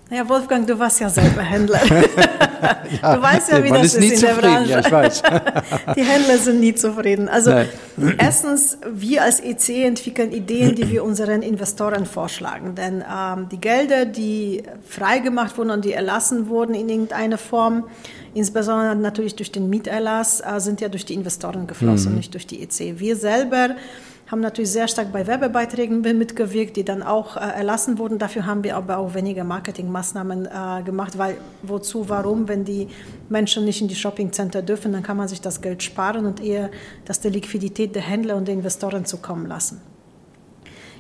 Speaker 2: ja, Wolfgang, du warst ja selber Händler. [laughs] ja, du weißt ja, wie das ist, ist in der Branche.
Speaker 1: Ja, ich weiß.
Speaker 2: die Händler sind nie zufrieden. Also Nein. erstens, wir als EC entwickeln Ideen, die wir unseren Investoren vorschlagen. Denn ähm, die Gelder, die freigemacht wurden und die erlassen wurden in irgendeiner Form, insbesondere natürlich durch den Mieterlass, äh, sind ja durch die Investoren geflossen mhm. nicht durch die EC. Wir selber haben natürlich sehr stark bei Werbebeiträgen mitgewirkt, die dann auch äh, erlassen wurden. Dafür haben wir aber auch weniger Marketingmaßnahmen äh, gemacht, weil wozu, warum, wenn die Menschen nicht in die Shoppingcenter dürfen, dann kann man sich das Geld sparen und eher das der Liquidität der Händler und der Investoren zukommen lassen.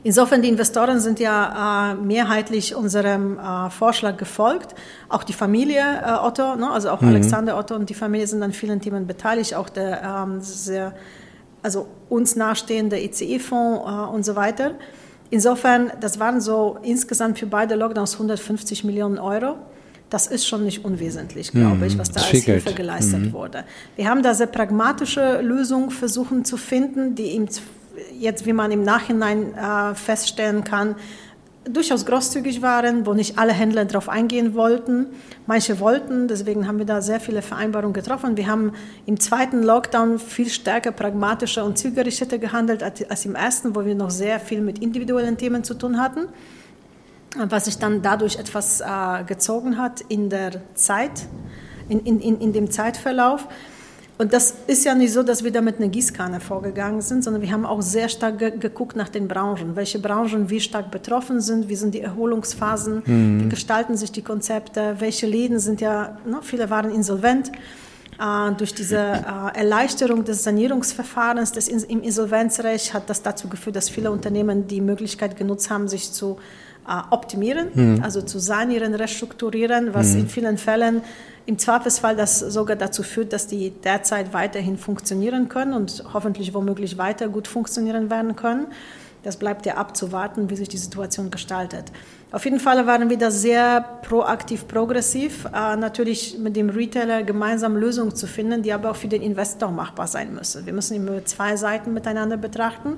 Speaker 2: Insofern, die Investoren sind ja äh, mehrheitlich unserem äh, Vorschlag gefolgt. Auch die Familie äh, Otto, ne, also auch mhm. Alexander Otto und die Familie sind an vielen Themen beteiligt. Auch der ähm, sehr also uns nahestehende ECE-Fonds äh, und so weiter. Insofern, das waren so insgesamt für beide Lockdowns 150 Millionen Euro. Das ist schon nicht unwesentlich, glaube ich, mhm. was da als Hilfe geleistet mhm. wurde. Wir haben da sehr pragmatische Lösungen versuchen zu finden, die jetzt, wie man im Nachhinein äh, feststellen kann, durchaus großzügig waren, wo nicht alle Händler darauf eingehen wollten. Manche wollten, deswegen haben wir da sehr viele Vereinbarungen getroffen. Wir haben im zweiten Lockdown viel stärker pragmatischer und zielgerichteter gehandelt als im ersten, wo wir noch sehr viel mit individuellen Themen zu tun hatten, was sich dann dadurch etwas äh, gezogen hat in der Zeit, in, in, in dem Zeitverlauf. Und das ist ja nicht so, dass wir da mit einer Gießkanne vorgegangen sind, sondern wir haben auch sehr stark ge geguckt nach den Branchen. Welche Branchen wie stark betroffen sind, wie sind die Erholungsphasen, mhm. wie gestalten sich die Konzepte, welche Läden sind ja, ne, viele waren insolvent. Äh, durch diese äh, Erleichterung des Sanierungsverfahrens des in, im Insolvenzrecht hat das dazu geführt, dass viele Unternehmen die Möglichkeit genutzt haben, sich zu äh, optimieren, mhm. also zu sanieren, restrukturieren, was mhm. in vielen Fällen im Zweifelsfall das sogar dazu führt, dass die derzeit weiterhin funktionieren können und hoffentlich womöglich weiter gut funktionieren werden können. Das bleibt ja abzuwarten, wie sich die Situation gestaltet. Auf jeden Fall waren wir da sehr proaktiv, progressiv, äh, natürlich mit dem Retailer gemeinsam Lösungen zu finden, die aber auch für den Investor machbar sein müssen. Wir müssen immer zwei Seiten miteinander betrachten.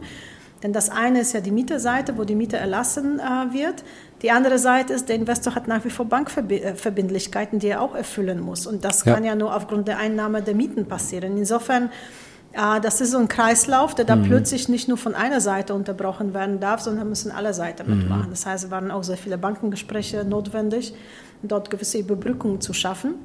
Speaker 2: Denn das eine ist ja die Mieterseite, wo die Miete erlassen äh, wird. Die andere Seite ist, der Investor hat nach wie vor Bankverbindlichkeiten, die er auch erfüllen muss. Und das ja. kann ja nur aufgrund der Einnahme der Mieten passieren. Insofern, äh, das ist so ein Kreislauf, der da mhm. plötzlich nicht nur von einer Seite unterbrochen werden darf, sondern müssen alle Seiten mhm. mitmachen. Das heißt, es waren auch sehr viele Bankengespräche notwendig, dort gewisse Überbrückungen zu schaffen.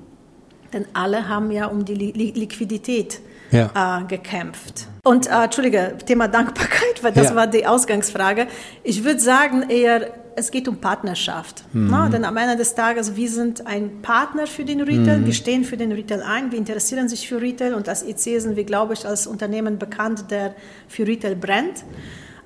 Speaker 2: Denn alle haben ja um die Liquidität ja. äh, gekämpft. Und äh, Entschuldige, Thema Dankbarkeit, weil das ja. war die Ausgangsfrage. Ich würde sagen eher, es geht um Partnerschaft. Mhm. Na, denn am Ende des Tages, wir sind ein Partner für den Retail, mhm. wir stehen für den Retail ein, wir interessieren sich für Retail und als EC sind wir, glaube ich, als Unternehmen bekannt, der für Retail brennt.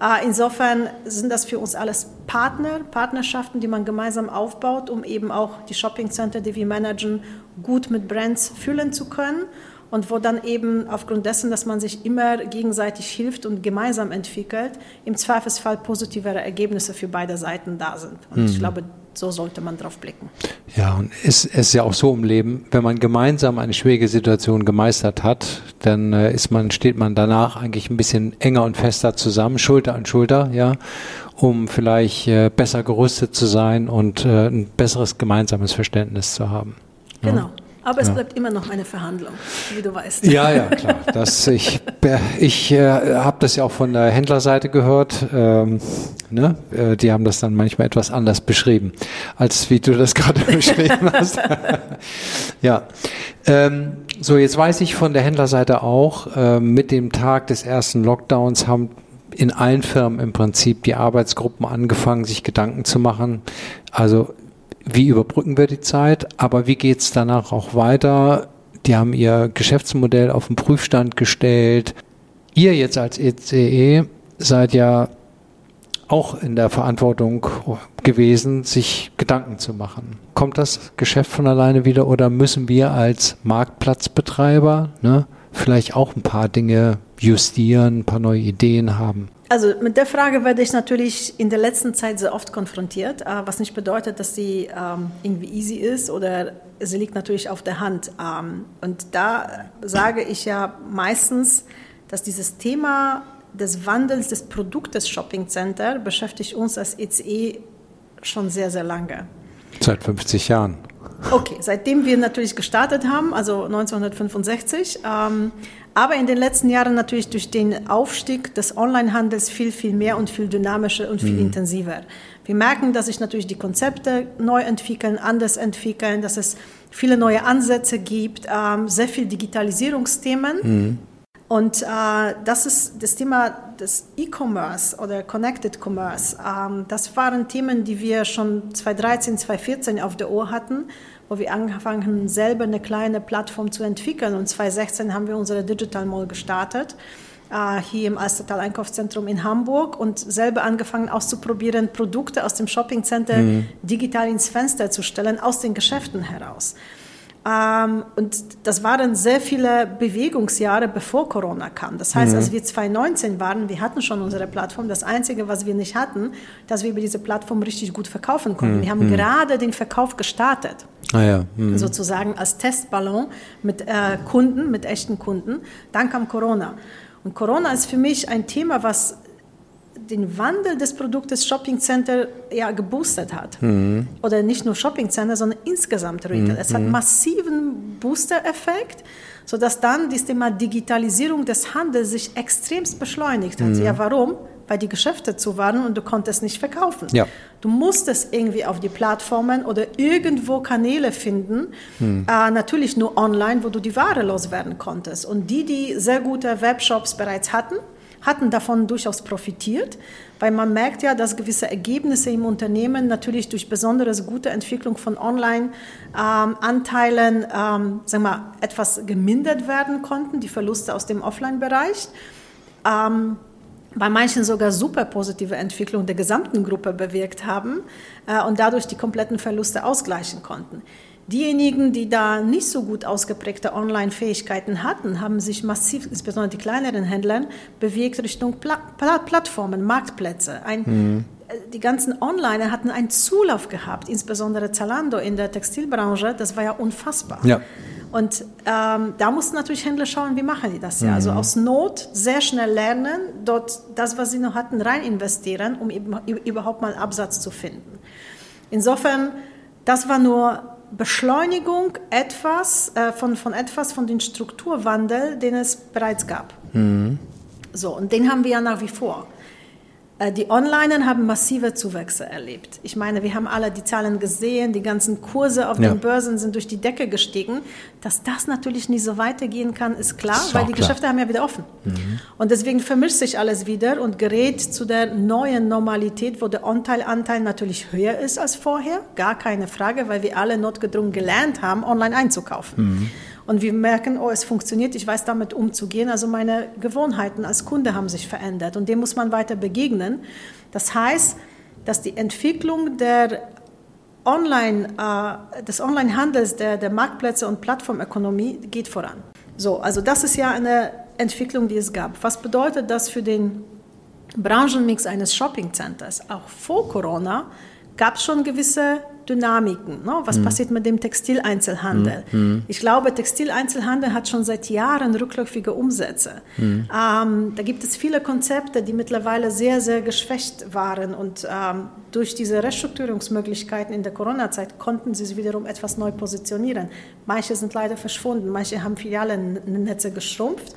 Speaker 2: Äh, insofern sind das für uns alles Partner, Partnerschaften, die man gemeinsam aufbaut, um eben auch die Shopping Center, die wir managen, gut mit Brands füllen zu können und wo dann eben aufgrund dessen, dass man sich immer gegenseitig hilft und gemeinsam entwickelt, im Zweifelsfall positivere Ergebnisse für beide Seiten da sind. Und mhm. ich glaube, so sollte man drauf blicken.
Speaker 1: Ja, und es, es ist ja auch so im Leben, wenn man gemeinsam eine schwierige Situation gemeistert hat, dann äh, ist man, steht man danach eigentlich ein bisschen enger und fester zusammen, Schulter an Schulter, ja, um vielleicht äh, besser gerüstet zu sein und äh, ein besseres gemeinsames Verständnis zu haben.
Speaker 2: Genau. Ja. Aber es ja. bleibt immer noch eine Verhandlung, wie du weißt.
Speaker 1: Ja, ja, klar. Das, ich ich äh, habe das ja auch von der Händlerseite gehört. Ähm, ne? Äh, die haben das dann manchmal etwas anders beschrieben, als wie du das [laughs] gerade beschrieben hast. [laughs] ja. Ähm, so, jetzt weiß ich von der Händlerseite auch, äh, mit dem Tag des ersten Lockdowns haben in allen Firmen im Prinzip die Arbeitsgruppen angefangen, sich Gedanken zu machen. Also wie überbrücken wir die Zeit, aber wie geht es danach auch weiter? Die haben ihr Geschäftsmodell auf den Prüfstand gestellt. Ihr jetzt als ECE e seid ja auch in der Verantwortung gewesen, sich Gedanken zu machen. Kommt das Geschäft von alleine wieder oder müssen wir als Marktplatzbetreiber ne, vielleicht auch ein paar Dinge justieren, ein paar neue Ideen haben?
Speaker 2: Also mit der Frage werde ich natürlich in der letzten Zeit sehr oft konfrontiert, äh, was nicht bedeutet, dass sie ähm, irgendwie easy ist oder sie liegt natürlich auf der Hand. Ähm, und da sage ich ja meistens, dass dieses Thema des Wandels des Produktes Shopping Center beschäftigt uns als ECE e schon sehr, sehr lange.
Speaker 1: Seit 50 Jahren.
Speaker 2: Okay, seitdem wir natürlich gestartet haben, also 1965. Ähm, aber in den letzten Jahren natürlich durch den Aufstieg des Onlinehandels viel, viel mehr und viel dynamischer und viel mhm. intensiver. Wir merken, dass sich natürlich die Konzepte neu entwickeln, anders entwickeln, dass es viele neue Ansätze gibt, ähm, sehr viel Digitalisierungsthemen. Mhm. Und äh, das ist das Thema des E-Commerce oder Connected Commerce. Ähm, das waren Themen, die wir schon 2013, 2014 auf der Uhr hatten, wo wir angefangen haben, selber eine kleine Plattform zu entwickeln. Und 2016 haben wir unsere Digital Mall gestartet, äh, hier im Alstertal Einkaufszentrum in Hamburg und selber angefangen auszuprobieren, Produkte aus dem Shopping Center mhm. digital ins Fenster zu stellen, aus den Geschäften heraus. Ähm, und das waren sehr viele Bewegungsjahre, bevor Corona kam. Das heißt, mhm. als wir 2019 waren, wir hatten schon unsere Plattform. Das Einzige, was wir nicht hatten, dass wir über diese Plattform richtig gut verkaufen konnten. Mhm. Wir haben mhm. gerade den Verkauf gestartet.
Speaker 1: Ah ja.
Speaker 2: Mhm. Sozusagen als Testballon mit äh, Kunden, mit echten Kunden. Dann kam Corona. Und Corona ist für mich ein Thema, was den Wandel des Produktes Shopping Center ja geboostet hat. Mhm. Oder nicht nur Shopping Center, sondern insgesamt Retail. Mhm. Es hat massiven Booster-Effekt, sodass dann das Thema Digitalisierung des Handels sich extremst beschleunigt hat. Mhm. Ja, warum? Weil die Geschäfte zu waren und du konntest nicht verkaufen. Ja. Du musstest irgendwie auf die Plattformen oder irgendwo Kanäle finden, hm. äh, natürlich nur online, wo du die Ware loswerden konntest. Und die, die sehr gute Webshops bereits hatten, hatten davon durchaus profitiert, weil man merkt ja, dass gewisse Ergebnisse im Unternehmen natürlich durch besonders gute Entwicklung von Online-Anteilen ähm, ähm, etwas gemindert werden konnten, die Verluste aus dem Offline-Bereich. Ähm, bei manchen sogar super positive Entwicklung der gesamten Gruppe bewirkt haben äh, und dadurch die kompletten Verluste ausgleichen konnten. Diejenigen, die da nicht so gut ausgeprägte Online-Fähigkeiten hatten, haben sich massiv, insbesondere die kleineren Händler, bewegt Richtung Pla Pla Plattformen, Marktplätze. Ein, mhm. Die ganzen Onliner hatten einen Zulauf gehabt, insbesondere Zalando in der Textilbranche. Das war ja unfassbar. Ja. Und ähm, da mussten natürlich Händler schauen, wie machen die das ja. Also mhm. aus Not sehr schnell lernen, dort das, was sie noch hatten, rein investieren, um überhaupt mal Absatz zu finden. Insofern, das war nur Beschleunigung etwas, äh, von, von etwas von dem Strukturwandel, den es bereits gab. Mhm. So, und den haben wir ja nach wie vor. Äh, die Onliner haben massive Zuwächse erlebt. Ich meine, wir haben alle die Zahlen gesehen, die ganzen Kurse auf ja. den Börsen sind durch die Decke gestiegen. Dass das natürlich nicht so weitergehen kann, ist klar, ist weil die klar. Geschäfte haben ja wieder offen. Mhm. Und deswegen vermischt sich alles wieder und gerät zu der neuen Normalität, wo der On-Anteil natürlich höher ist als vorher. Gar keine Frage, weil wir alle notgedrungen gelernt haben, online einzukaufen. Mhm und wir merken, oh, es funktioniert, ich weiß damit umzugehen. Also meine Gewohnheiten als Kunde haben sich verändert und dem muss man weiter begegnen. Das heißt, dass die Entwicklung der Online, äh, des Onlinehandels, der, der Marktplätze und Plattformökonomie geht voran. So, also das ist ja eine Entwicklung, die es gab. Was bedeutet das für den Branchenmix eines Shoppingcenters? Auch vor Corona gab es schon gewisse Dynamiken. Ne? Was mhm. passiert mit dem Textileinzelhandel? Mhm. Ich glaube, Textileinzelhandel hat schon seit Jahren rückläufige Umsätze. Mhm. Ähm, da gibt es viele Konzepte, die mittlerweile sehr, sehr geschwächt waren und ähm, durch diese Restrukturierungsmöglichkeiten in der Corona-Zeit konnten sie sich wiederum etwas neu positionieren. Manche sind leider verschwunden, manche haben Filialennetze geschrumpft.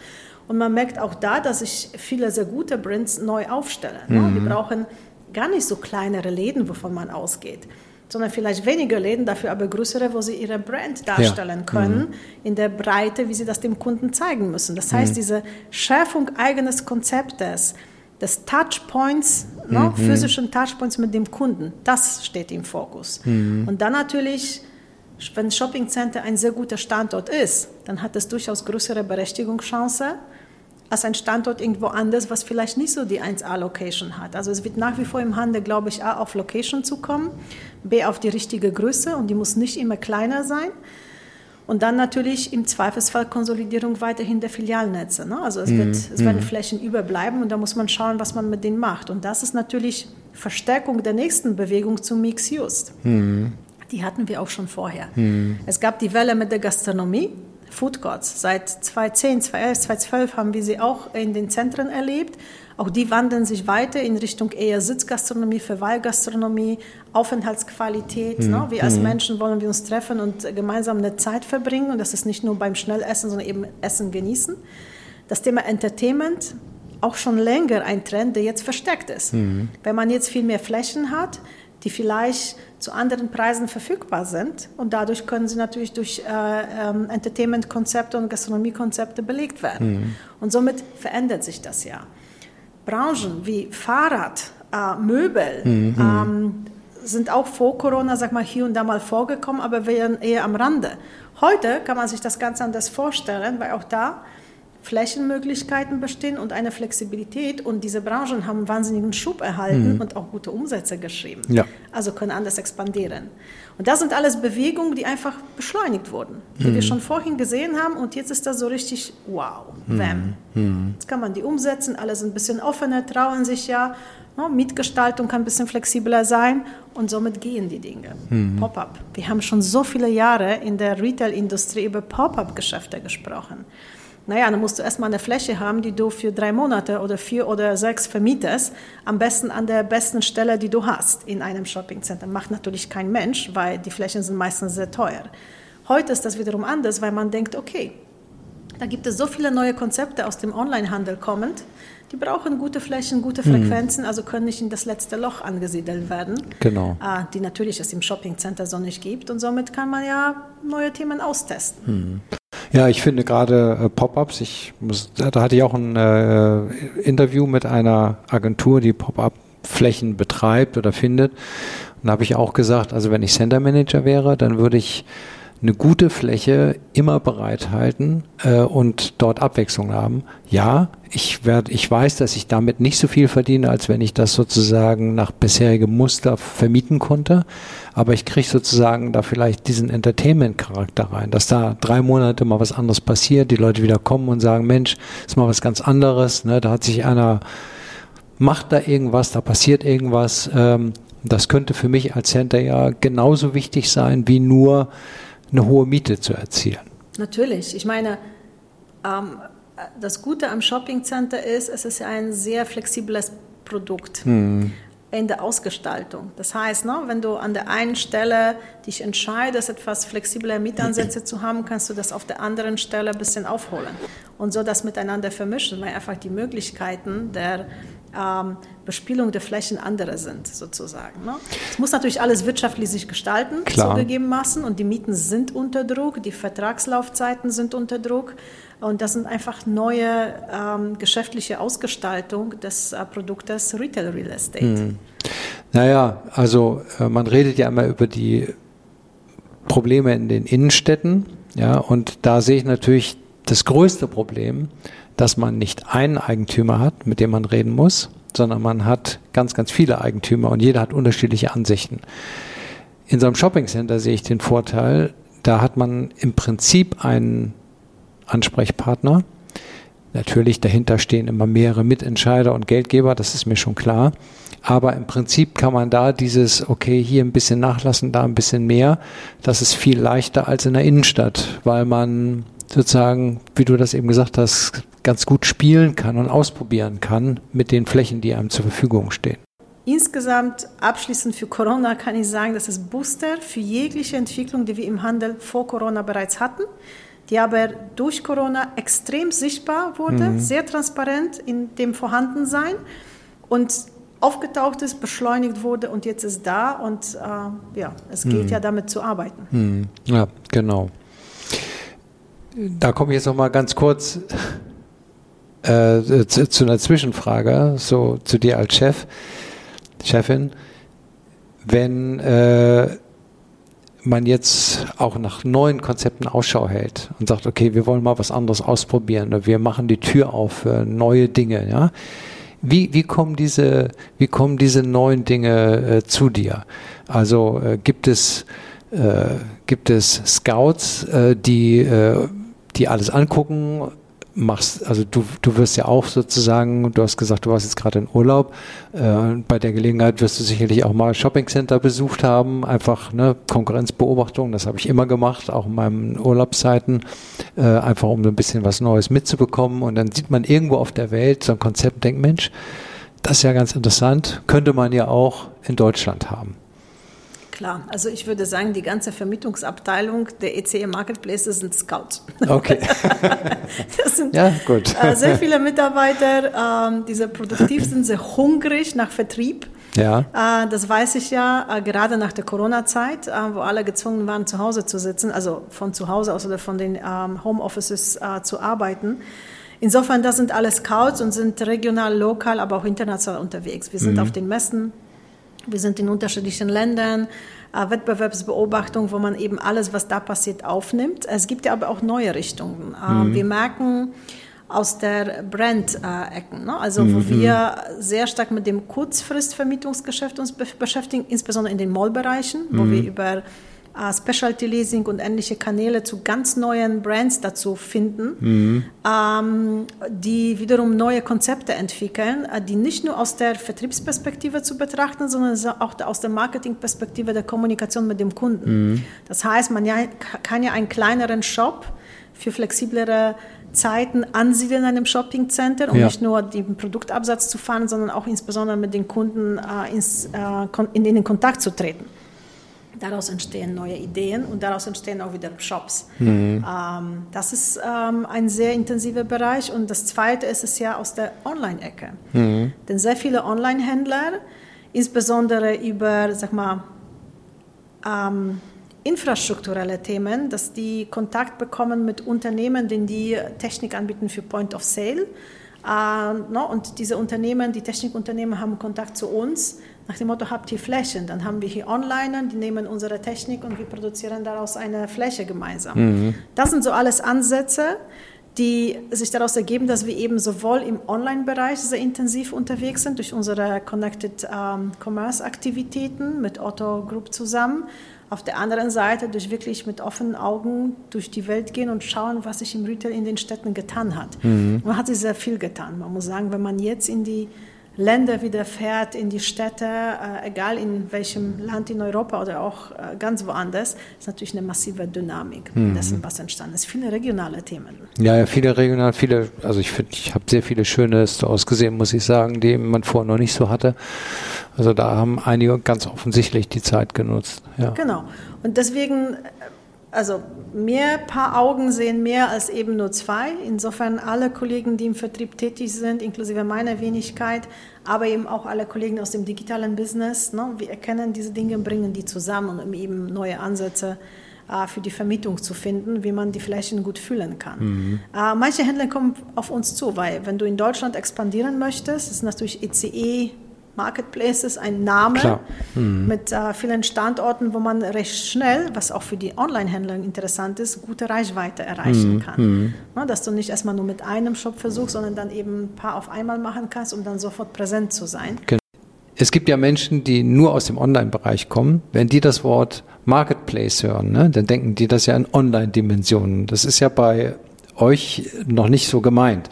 Speaker 2: Und man merkt auch da, dass sich viele sehr gute Brands neu aufstellen. Ne? Mhm. Die brauchen gar nicht so kleinere Läden, wovon man ausgeht sondern vielleicht weniger Läden, dafür aber größere, wo sie ihre Brand darstellen ja. können, mhm. in der Breite, wie sie das dem Kunden zeigen müssen. Das heißt, mhm. diese Schärfung eines Konzeptes, des Touchpoints, ne, mhm. ne, physischen Touchpoints mit dem Kunden, das steht im Fokus. Mhm. Und dann natürlich, wenn Shopping Center ein sehr guter Standort ist, dann hat es durchaus größere Berechtigungschance als ein Standort irgendwo anders, was vielleicht nicht so die 1A-Location hat. Also es wird nach wie vor im Handel, glaube ich, A auf Location zu kommen, B auf die richtige Größe und die muss nicht immer kleiner sein. Und dann natürlich im Zweifelsfall Konsolidierung weiterhin der Filialnetze. Ne? Also es, mhm. wird, es werden mhm. Flächen überbleiben und da muss man schauen, was man mit denen macht. Und das ist natürlich Verstärkung der nächsten Bewegung zum Mix Just. Mhm. Die hatten wir auch schon vorher. Mhm. Es gab die Welle mit der Gastronomie. Food Courts. Seit 2010, 2011, 2012 haben wir sie auch in den Zentren erlebt. Auch die wandeln sich weiter in Richtung eher Sitzgastronomie, Verweilgastronomie, Aufenthaltsqualität. Mhm. Ne? Wir als mhm. Menschen wollen wir uns treffen und gemeinsam eine Zeit verbringen. Und das ist nicht nur beim Schnellessen, sondern eben Essen genießen. Das Thema Entertainment, auch schon länger ein Trend, der jetzt verstärkt ist. Mhm. Wenn man jetzt viel mehr Flächen hat, die vielleicht zu anderen Preisen verfügbar sind. Und dadurch können sie natürlich durch äh, ähm, Entertainment-Konzepte und Gastronomiekonzepte belegt werden. Mhm. Und somit verändert sich das ja. Branchen wie Fahrrad, äh, Möbel mhm. ähm, sind auch vor Corona, sag mal, hier und da mal vorgekommen, aber wären eher am Rande. Heute kann man sich das ganz anders vorstellen, weil auch da Flächenmöglichkeiten bestehen und eine Flexibilität und diese Branchen haben wahnsinnigen Schub erhalten mhm. und auch gute Umsätze geschrieben. Ja. Also können anders expandieren. Und das sind alles Bewegungen, die einfach beschleunigt wurden, die mhm. wir schon vorhin gesehen haben und jetzt ist das so richtig wow, wham. Mhm. Jetzt kann man die umsetzen, alle sind ein bisschen offener, trauen sich ja. No, ne, Mietgestaltung kann ein bisschen flexibler sein und somit gehen die Dinge. Mhm. Pop-up. Wir haben schon so viele Jahre in der Retail-Industrie über Pop-up-Geschäfte gesprochen. Naja, dann musst du erstmal eine Fläche haben, die du für drei Monate oder vier oder sechs vermietest. Am besten an der besten Stelle, die du hast in einem Shoppingcenter. Macht natürlich kein Mensch, weil die Flächen sind meistens sehr teuer. Heute ist das wiederum anders, weil man denkt, okay, da gibt es so viele neue Konzepte aus dem Onlinehandel kommend. Die brauchen gute Flächen, gute mhm. Frequenzen, mhm. also können nicht in das letzte Loch angesiedelt werden.
Speaker 1: Genau.
Speaker 2: Äh, die natürlich es im Shoppingcenter so nicht gibt. Und somit kann man ja neue Themen austesten.
Speaker 1: Mhm. Ja, ich finde gerade äh, Pop-ups, ich muss, da hatte ich auch ein äh, Interview mit einer Agentur, die Pop-up-Flächen betreibt oder findet. Und da habe ich auch gesagt, also wenn ich Center Manager wäre, dann würde ich eine gute Fläche immer bereithalten äh, und dort Abwechslung haben. Ja, ich werde, ich weiß, dass ich damit nicht so viel verdiene, als wenn ich das sozusagen nach bisherigem Muster vermieten konnte. Aber ich kriege sozusagen da vielleicht diesen Entertainment-Charakter rein, dass da drei Monate mal was anderes passiert, die Leute wieder kommen und sagen, Mensch, ist mal was ganz anderes. Ne? Da hat sich einer macht da irgendwas, da passiert irgendwas. Ähm, das könnte für mich als Center ja genauso wichtig sein wie nur eine hohe Miete zu erzielen.
Speaker 2: Natürlich. Ich meine, ähm, das Gute am Shoppingcenter ist, es ist ein sehr flexibles Produkt. Hm in der Ausgestaltung. Das heißt, ne, wenn du an der einen Stelle dich entscheidest, etwas flexible Mietansätze zu haben, kannst du das auf der anderen Stelle ein bisschen aufholen und so das miteinander vermischen, weil einfach die Möglichkeiten der ähm, Bespielung der Flächen andere sind, sozusagen. Ne? Es muss natürlich alles wirtschaftlich sich gestalten,
Speaker 1: Klar.
Speaker 2: zugegebenermaßen, und die Mieten sind unter Druck, die Vertragslaufzeiten sind unter Druck. Und das sind einfach neue ähm, geschäftliche Ausgestaltung des äh, Produktes Retail Real Estate. Hm.
Speaker 1: Naja, also äh, man redet ja immer über die Probleme in den Innenstädten, ja, und da sehe ich natürlich das größte Problem, dass man nicht einen Eigentümer hat, mit dem man reden muss, sondern man hat ganz, ganz viele Eigentümer und jeder hat unterschiedliche Ansichten. In so einem Shoppingcenter sehe ich den Vorteil, da hat man im Prinzip einen Ansprechpartner. Natürlich dahinter stehen immer mehrere Mitentscheider und Geldgeber, das ist mir schon klar. Aber im Prinzip kann man da dieses, okay, hier ein bisschen nachlassen, da ein bisschen mehr. Das ist viel leichter als in der Innenstadt, weil man sozusagen, wie du das eben gesagt hast, ganz gut spielen kann und ausprobieren kann mit den Flächen, die einem zur Verfügung stehen.
Speaker 2: Insgesamt abschließend für Corona kann ich sagen, dass es Booster für jegliche Entwicklung, die wir im Handel vor Corona bereits hatten, die aber durch Corona extrem sichtbar wurde, mhm. sehr transparent in dem Vorhandensein und aufgetaucht ist, beschleunigt wurde und jetzt ist da und äh, ja, es gilt mhm. ja damit zu arbeiten.
Speaker 1: Mhm. Ja, genau. Da komme ich jetzt noch mal ganz kurz äh, zu, zu, einer Zwischenfrage, so zu dir als Chef, Chefin. Wenn äh, man jetzt auch nach neuen Konzepten Ausschau hält und sagt, okay, wir wollen mal was anderes ausprobieren, wir machen die Tür auf für neue Dinge, ja. Wie, wie, kommen diese, wie kommen diese neuen Dinge äh, zu dir? Also äh, gibt es, äh, gibt es Scouts, äh, die, äh, die alles angucken, machst, also du, du wirst ja auch sozusagen, du hast gesagt, du warst jetzt gerade in Urlaub. Äh, bei der Gelegenheit wirst du sicherlich auch mal Shoppingcenter besucht haben, einfach ne, Konkurrenzbeobachtung, das habe ich immer gemacht, auch in meinen Urlaubszeiten, äh, einfach um so ein bisschen was Neues mitzubekommen. Und dann sieht man irgendwo auf der Welt so ein Konzept denkt, Mensch, das ist ja ganz interessant, könnte man ja auch in Deutschland haben.
Speaker 2: Klar, also ich würde sagen, die ganze Vermietungsabteilung der ECE Marketplaces sind Scouts.
Speaker 1: Okay. [laughs]
Speaker 2: das sind ja, gut. Äh, sehr viele Mitarbeiter, ähm, die sehr produktiv sind, sehr hungrig nach Vertrieb.
Speaker 1: Ja.
Speaker 2: Äh, das weiß ich ja, äh, gerade nach der Corona-Zeit, wo alle gezwungen waren, zu Hause zu sitzen, also von zu Hause aus oder von den ähm, Homeoffices zu arbeiten. Insofern, das sind alle Scouts und sind regional, lokal, aber auch international unterwegs. Wir sind mhm. auf den Messen, wir sind in unterschiedlichen Ländern, äh, Wettbewerbsbeobachtung, wo man eben alles, was da passiert, aufnimmt. Es gibt ja aber auch neue Richtungen. Äh, mhm. Wir merken aus der Brand-Ecken, ne? also mhm. wo wir sehr stark mit dem Kurzfristvermietungsgeschäft uns beschäftigen, insbesondere in den Mallbereichen, wo mhm. wir über äh, Specialty Leasing und ähnliche Kanäle zu ganz neuen Brands dazu finden, mhm. ähm, die wiederum neue Konzepte entwickeln, äh, die nicht nur aus der Vertriebsperspektive zu betrachten, sondern auch aus der Marketingperspektive der Kommunikation mit dem Kunden. Mhm. Das heißt, man ja, kann ja einen kleineren Shop für flexiblere Zeiten ansiedeln in einem Shoppingcenter, um ja. nicht nur den Produktabsatz zu fahren, sondern auch insbesondere mit den Kunden äh, ins, äh, in, in den Kontakt zu treten. Daraus entstehen neue Ideen und daraus entstehen auch wieder Shops. Mhm. Ähm, das ist ähm, ein sehr intensiver Bereich. Und das Zweite ist es ja aus der Online-Ecke. Mhm. Denn sehr viele Online-Händler, insbesondere über, sag mal, ähm, infrastrukturelle Themen, dass die Kontakt bekommen mit Unternehmen, denen die Technik anbieten für Point of Sale. Äh, no, und diese Unternehmen, die Technikunternehmen haben Kontakt zu uns nach dem Motto, habt ihr Flächen? Dann haben wir hier Onliner, die nehmen unsere Technik und wir produzieren daraus eine Fläche gemeinsam. Mhm. Das sind so alles Ansätze, die sich daraus ergeben, dass wir eben sowohl im Online-Bereich sehr intensiv unterwegs sind durch unsere Connected ähm, Commerce-Aktivitäten mit Otto Group zusammen, auf der anderen Seite durch wirklich mit offenen Augen durch die Welt gehen und schauen, was sich im Retail in den Städten getan hat. Mhm. Man hat sich sehr viel getan. Man muss sagen, wenn man jetzt in die Länder wieder fährt, in die Städte, äh, egal in welchem Land in Europa oder auch äh, ganz woanders, ist natürlich eine massive Dynamik mhm. dessen, was entstanden ist. Viele regionale Themen.
Speaker 1: Ja, ja viele regionale, viele, also ich finde, ich habe sehr viele schöne Stores gesehen, muss ich sagen, die man vorher noch nicht so hatte. Also da haben einige ganz offensichtlich die Zeit genutzt. Ja.
Speaker 2: Genau. Und deswegen, also mehr paar Augen sehen mehr als eben nur zwei. Insofern alle Kollegen, die im Vertrieb tätig sind, inklusive meiner Wenigkeit, aber eben auch alle Kollegen aus dem digitalen Business, ne, wir erkennen diese Dinge, bringen die zusammen, um eben neue Ansätze äh, für die Vermietung zu finden, wie man die Flächen gut füllen kann. Mhm. Äh, manche Händler kommen auf uns zu, weil wenn du in Deutschland expandieren möchtest, ist natürlich ECE Marketplaces ein Name mhm. mit äh, vielen Standorten, wo man recht schnell, was auch für die Online-Händler interessant ist, gute Reichweite erreichen mhm. kann. Mhm. Na, dass du nicht erstmal nur mit einem Shop versuchst, sondern dann eben ein paar auf einmal machen kannst, um dann sofort präsent zu sein.
Speaker 1: Es gibt ja Menschen, die nur aus dem Online-Bereich kommen. Wenn die das Wort Marketplace hören, ne, dann denken die das ja in Online-Dimensionen. Das ist ja bei euch noch nicht so gemeint.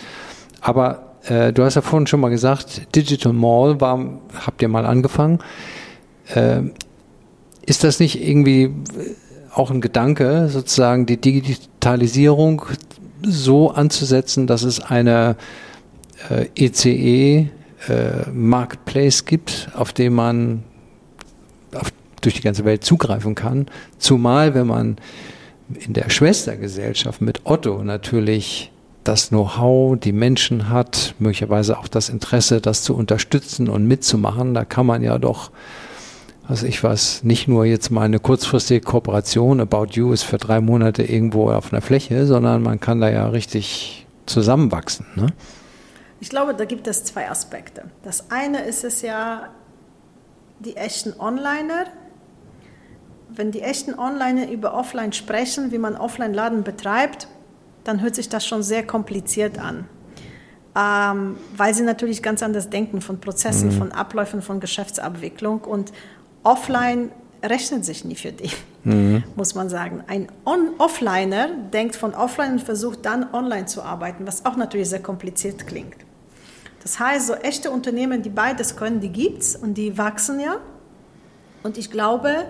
Speaker 1: Aber äh, du hast ja vorhin schon mal gesagt, Digital Mall war, habt ihr mal angefangen. Äh, ist das nicht irgendwie auch ein Gedanke, sozusagen die Digitalisierung so anzusetzen, dass es eine äh, ECE äh, Marketplace gibt, auf dem man auf, durch die ganze Welt zugreifen kann, zumal wenn man in der Schwestergesellschaft mit Otto natürlich das Know-how, die Menschen hat, möglicherweise auch das Interesse, das zu unterstützen und mitzumachen, da kann man ja doch, also ich weiß, nicht nur jetzt mal eine kurzfristige Kooperation, About You ist für drei Monate irgendwo auf einer Fläche, sondern man kann da ja richtig zusammenwachsen. Ne?
Speaker 2: Ich glaube, da gibt es zwei Aspekte. Das eine ist es ja, die echten Onliner, wenn die echten Onliner über Offline sprechen, wie man Offline-Laden betreibt, dann hört sich das schon sehr kompliziert an. Ähm, weil sie natürlich ganz anders denken von Prozessen, mhm. von Abläufen, von Geschäftsabwicklung und offline rechnet sich nie für die, mhm. [laughs] muss man sagen. Ein On Offliner denkt von offline und versucht dann online zu arbeiten, was auch natürlich sehr kompliziert klingt. Das heißt, so echte Unternehmen, die beides können, die gibt es und die wachsen ja. Und ich glaube,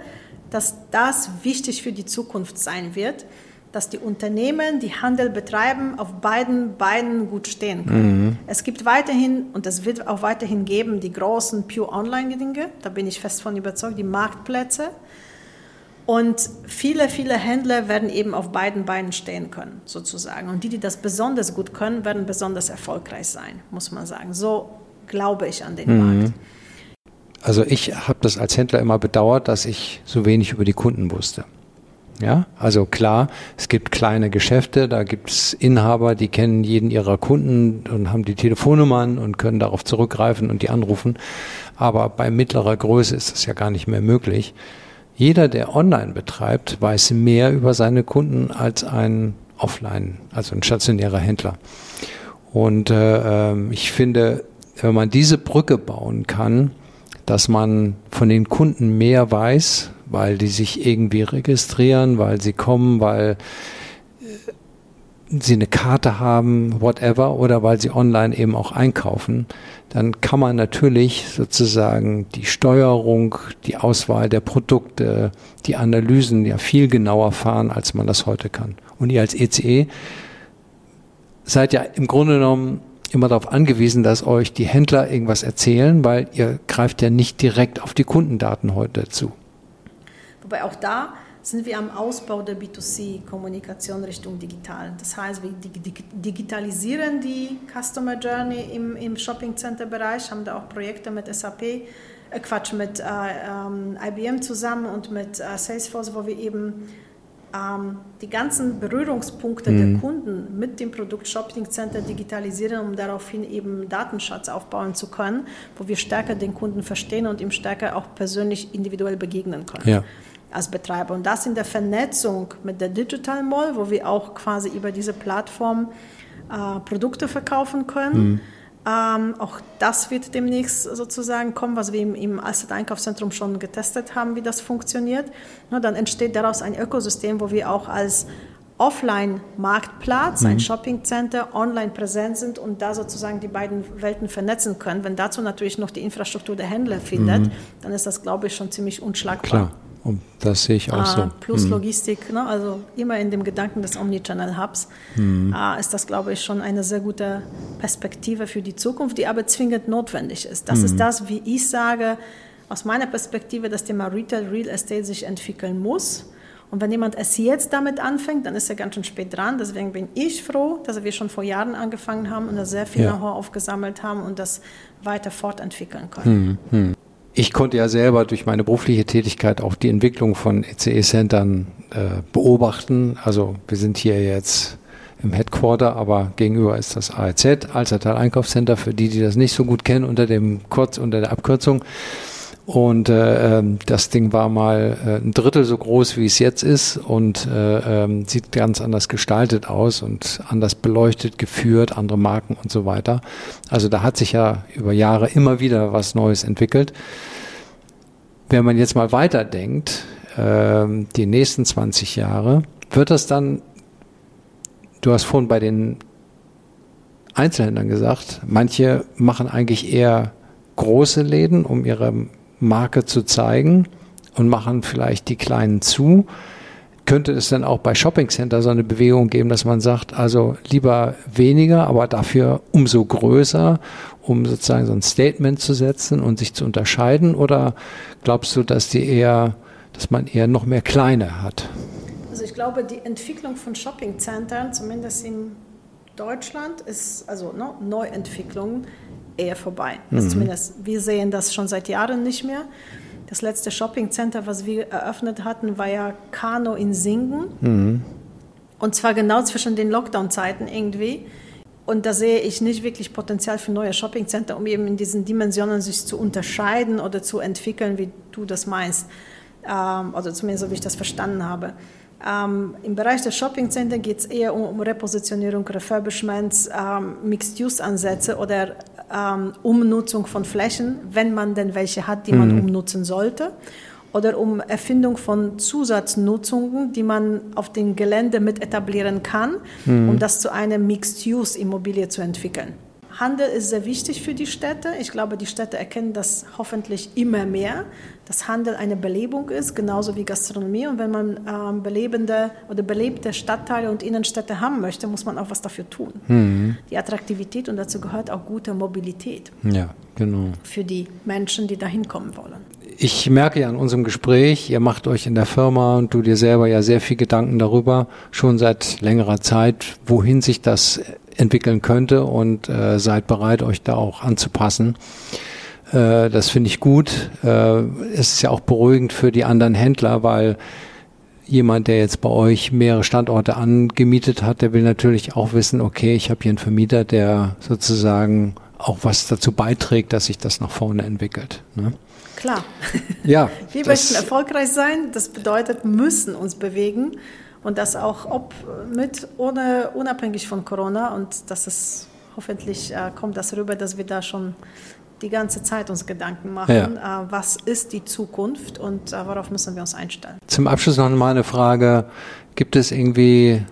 Speaker 2: dass das wichtig für die Zukunft sein wird, dass die Unternehmen, die Handel betreiben, auf beiden Beinen gut stehen können. Mhm. Es gibt weiterhin, und es wird auch weiterhin geben, die großen Pure Online-Dinge, da bin ich fest von überzeugt, die Marktplätze. Und viele, viele Händler werden eben auf beiden Beinen stehen können, sozusagen. Und die, die das besonders gut können, werden besonders erfolgreich sein, muss man sagen. So glaube ich an den mhm. Markt.
Speaker 1: Also ich habe das als Händler immer bedauert, dass ich so wenig über die Kunden wusste. Ja, also klar, es gibt kleine Geschäfte, da gibt es Inhaber, die kennen jeden ihrer Kunden und haben die Telefonnummern und können darauf zurückgreifen und die anrufen. Aber bei mittlerer Größe ist das ja gar nicht mehr möglich. Jeder, der online betreibt, weiß mehr über seine Kunden als ein Offline, also ein stationärer Händler. Und äh, ähm, ich finde, wenn man diese Brücke bauen kann, dass man von den Kunden mehr weiß, weil die sich irgendwie registrieren, weil sie kommen, weil äh, sie eine Karte haben, whatever, oder weil sie online eben auch einkaufen, dann kann man natürlich sozusagen die Steuerung, die Auswahl der Produkte, die Analysen ja viel genauer fahren, als man das heute kann. Und ihr als ECE seid ja im Grunde genommen immer darauf angewiesen, dass euch die Händler irgendwas erzählen, weil ihr greift ja nicht direkt auf die Kundendaten heute zu.
Speaker 2: Wobei auch da sind wir am Ausbau der B2C-Kommunikation Richtung digital. Das heißt, wir digitalisieren die Customer Journey im, im Shopping Center Bereich, haben da auch Projekte mit SAP, äh Quatsch, mit äh, ähm, IBM zusammen und mit äh, Salesforce, wo wir eben ähm, die ganzen Berührungspunkte mhm. der Kunden mit dem Produkt Shopping Center digitalisieren, um daraufhin eben Datenschatz aufbauen zu können, wo wir stärker den Kunden verstehen und ihm stärker auch persönlich individuell begegnen können. Ja als Betreiber. Und das in der Vernetzung mit der Digital Mall, wo wir auch quasi über diese Plattform äh, Produkte verkaufen können. Mhm. Ähm, auch das wird demnächst sozusagen kommen, was wir im, im Alstedt-Einkaufszentrum schon getestet haben, wie das funktioniert. Na, dann entsteht daraus ein Ökosystem, wo wir auch als Offline-Marktplatz, mhm. ein Shopping-Center, online präsent sind und da sozusagen die beiden Welten vernetzen können. Wenn dazu natürlich noch die Infrastruktur der Händler findet, mhm. dann ist das, glaube ich, schon ziemlich unschlagbar.
Speaker 1: Klar. Und das sehe ich auch ah, so.
Speaker 2: Plus mhm. Logistik, ne? also immer in dem Gedanken des Omnichannel-Hubs, mhm. ah, ist das, glaube ich, schon eine sehr gute Perspektive für die Zukunft, die aber zwingend notwendig ist. Das mhm. ist das, wie ich sage, aus meiner Perspektive, das Thema Retail, Real Estate sich entwickeln muss. Und wenn jemand es jetzt damit anfängt, dann ist er ganz schön spät dran. Deswegen bin ich froh, dass wir schon vor Jahren angefangen haben und da sehr viel ja. Know-how aufgesammelt haben und das weiter fortentwickeln können. Mhm. mhm
Speaker 1: ich konnte ja selber durch meine berufliche Tätigkeit auch die Entwicklung von ECE-Centern äh, beobachten. Also wir sind hier jetzt im Headquarter, aber gegenüber ist das AEZ, Alzertal Einkaufscenter, für die, die das nicht so gut kennen, unter dem Kurz, unter der Abkürzung. Und äh, ähm, das Ding war mal äh, ein Drittel so groß, wie es jetzt ist und äh, äh, sieht ganz anders gestaltet aus und anders beleuchtet, geführt, andere Marken und so weiter. Also da hat sich ja über Jahre immer wieder was Neues entwickelt. Wenn man jetzt mal weiterdenkt, äh, die nächsten 20 Jahre, wird das dann, du hast vorhin bei den Einzelhändlern gesagt, manche machen eigentlich eher große Läden, um ihre Marke zu zeigen und machen vielleicht die kleinen zu. Könnte es dann auch bei Shopping Center so eine Bewegung geben, dass man sagt, also lieber weniger, aber dafür umso größer, um sozusagen so ein Statement zu setzen und sich zu unterscheiden? Oder glaubst du, dass die eher, dass man eher noch mehr kleine hat?
Speaker 2: Also ich glaube, die Entwicklung von Shopping Centern, zumindest in Deutschland, ist also ne, Neuentwicklung eher vorbei. Also mhm. zumindest wir sehen das schon seit Jahren nicht mehr. Das letzte Shopping-Center, was wir eröffnet hatten, war ja Kano in Singen. Mhm. Und zwar genau zwischen den Lockdown-Zeiten irgendwie. Und da sehe ich nicht wirklich Potenzial für neue Shopping-Center, um eben in diesen Dimensionen sich zu unterscheiden oder zu entwickeln, wie du das meinst. Ähm, also zumindest so, wie ich das verstanden habe. Ähm, Im Bereich der Shopping Center geht es eher um, um, Repositionierung, Refurbishments, ähm, Mixed-Use-Ansätze oder ähm, Umnutzung von Flächen, wenn man denn welche hat, die man mhm. umnutzen sollte. Oder um Erfindung von Zusatznutzungen, die man auf dem Gelände mit etablieren kann, mhm. um das zu einer Mixed-Use-Immobilie zu entwickeln. Handel ist sehr wichtig für die Städte. Ich glaube, die Städte erkennen das hoffentlich immer mehr, dass Handel eine Belebung ist, genauso wie Gastronomie. Und wenn man ähm, belebende oder belebte Stadtteile und Innenstädte haben möchte, muss man auch was dafür tun. Mhm. Die Attraktivität und dazu gehört auch gute Mobilität.
Speaker 1: Ja, genau.
Speaker 2: Für die Menschen, die da hinkommen wollen.
Speaker 1: Ich merke ja an unserem Gespräch, ihr macht euch in der Firma und du dir selber ja sehr viel Gedanken darüber, schon seit längerer Zeit, wohin sich das entwickeln könnte und äh, seid bereit, euch da auch anzupassen. Äh, das finde ich gut. Äh, es ist ja auch beruhigend für die anderen Händler, weil jemand, der jetzt bei euch mehrere Standorte angemietet hat, der will natürlich auch wissen, okay, ich habe hier einen Vermieter, der sozusagen auch was dazu beiträgt, dass sich das nach vorne entwickelt. Ne?
Speaker 2: Klar.
Speaker 1: Ja. [laughs]
Speaker 2: Wir möchten erfolgreich sein. Das bedeutet, müssen uns bewegen und das auch ob mit, ohne, unabhängig von Corona und das ist hoffentlich äh, kommt das rüber, dass wir da schon die ganze Zeit uns Gedanken machen, ja. äh, was ist die Zukunft und äh, worauf müssen wir uns einstellen.
Speaker 1: Zum Abschluss noch mal eine Frage, gibt es irgendwie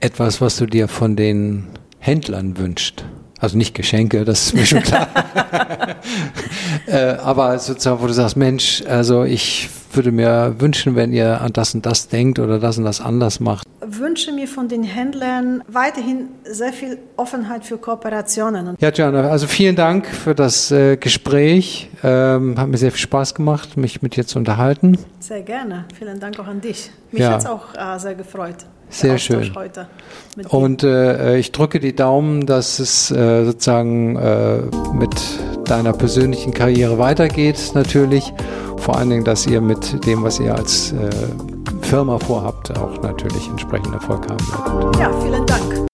Speaker 1: etwas, was du dir von den Händlern wünschst? Also nicht Geschenke, das ist mir schon klar. [laughs] äh, aber sozusagen, wo du sagst, Mensch, also ich würde mir wünschen, wenn ihr an das und das denkt oder das und das anders macht.
Speaker 2: wünsche mir von den Händlern weiterhin sehr viel Offenheit für Kooperationen.
Speaker 1: Ja, Gianna, also vielen Dank für das äh, Gespräch. Ähm, hat mir sehr viel Spaß gemacht, mich mit dir zu unterhalten.
Speaker 2: Sehr gerne. Vielen Dank auch an dich. Mich
Speaker 1: Ja.
Speaker 2: hat es auch äh, sehr gefreut.
Speaker 1: Sehr schön.
Speaker 2: Heute.
Speaker 1: Und äh, ich drücke die Daumen, dass es äh, sozusagen äh, mit deiner persönlichen Karriere weitergeht, natürlich. Vor allen Dingen, dass ihr mit dem, was ihr als äh, Firma vorhabt, auch natürlich entsprechend Erfolg haben werdet.
Speaker 2: ja, vielen Dank.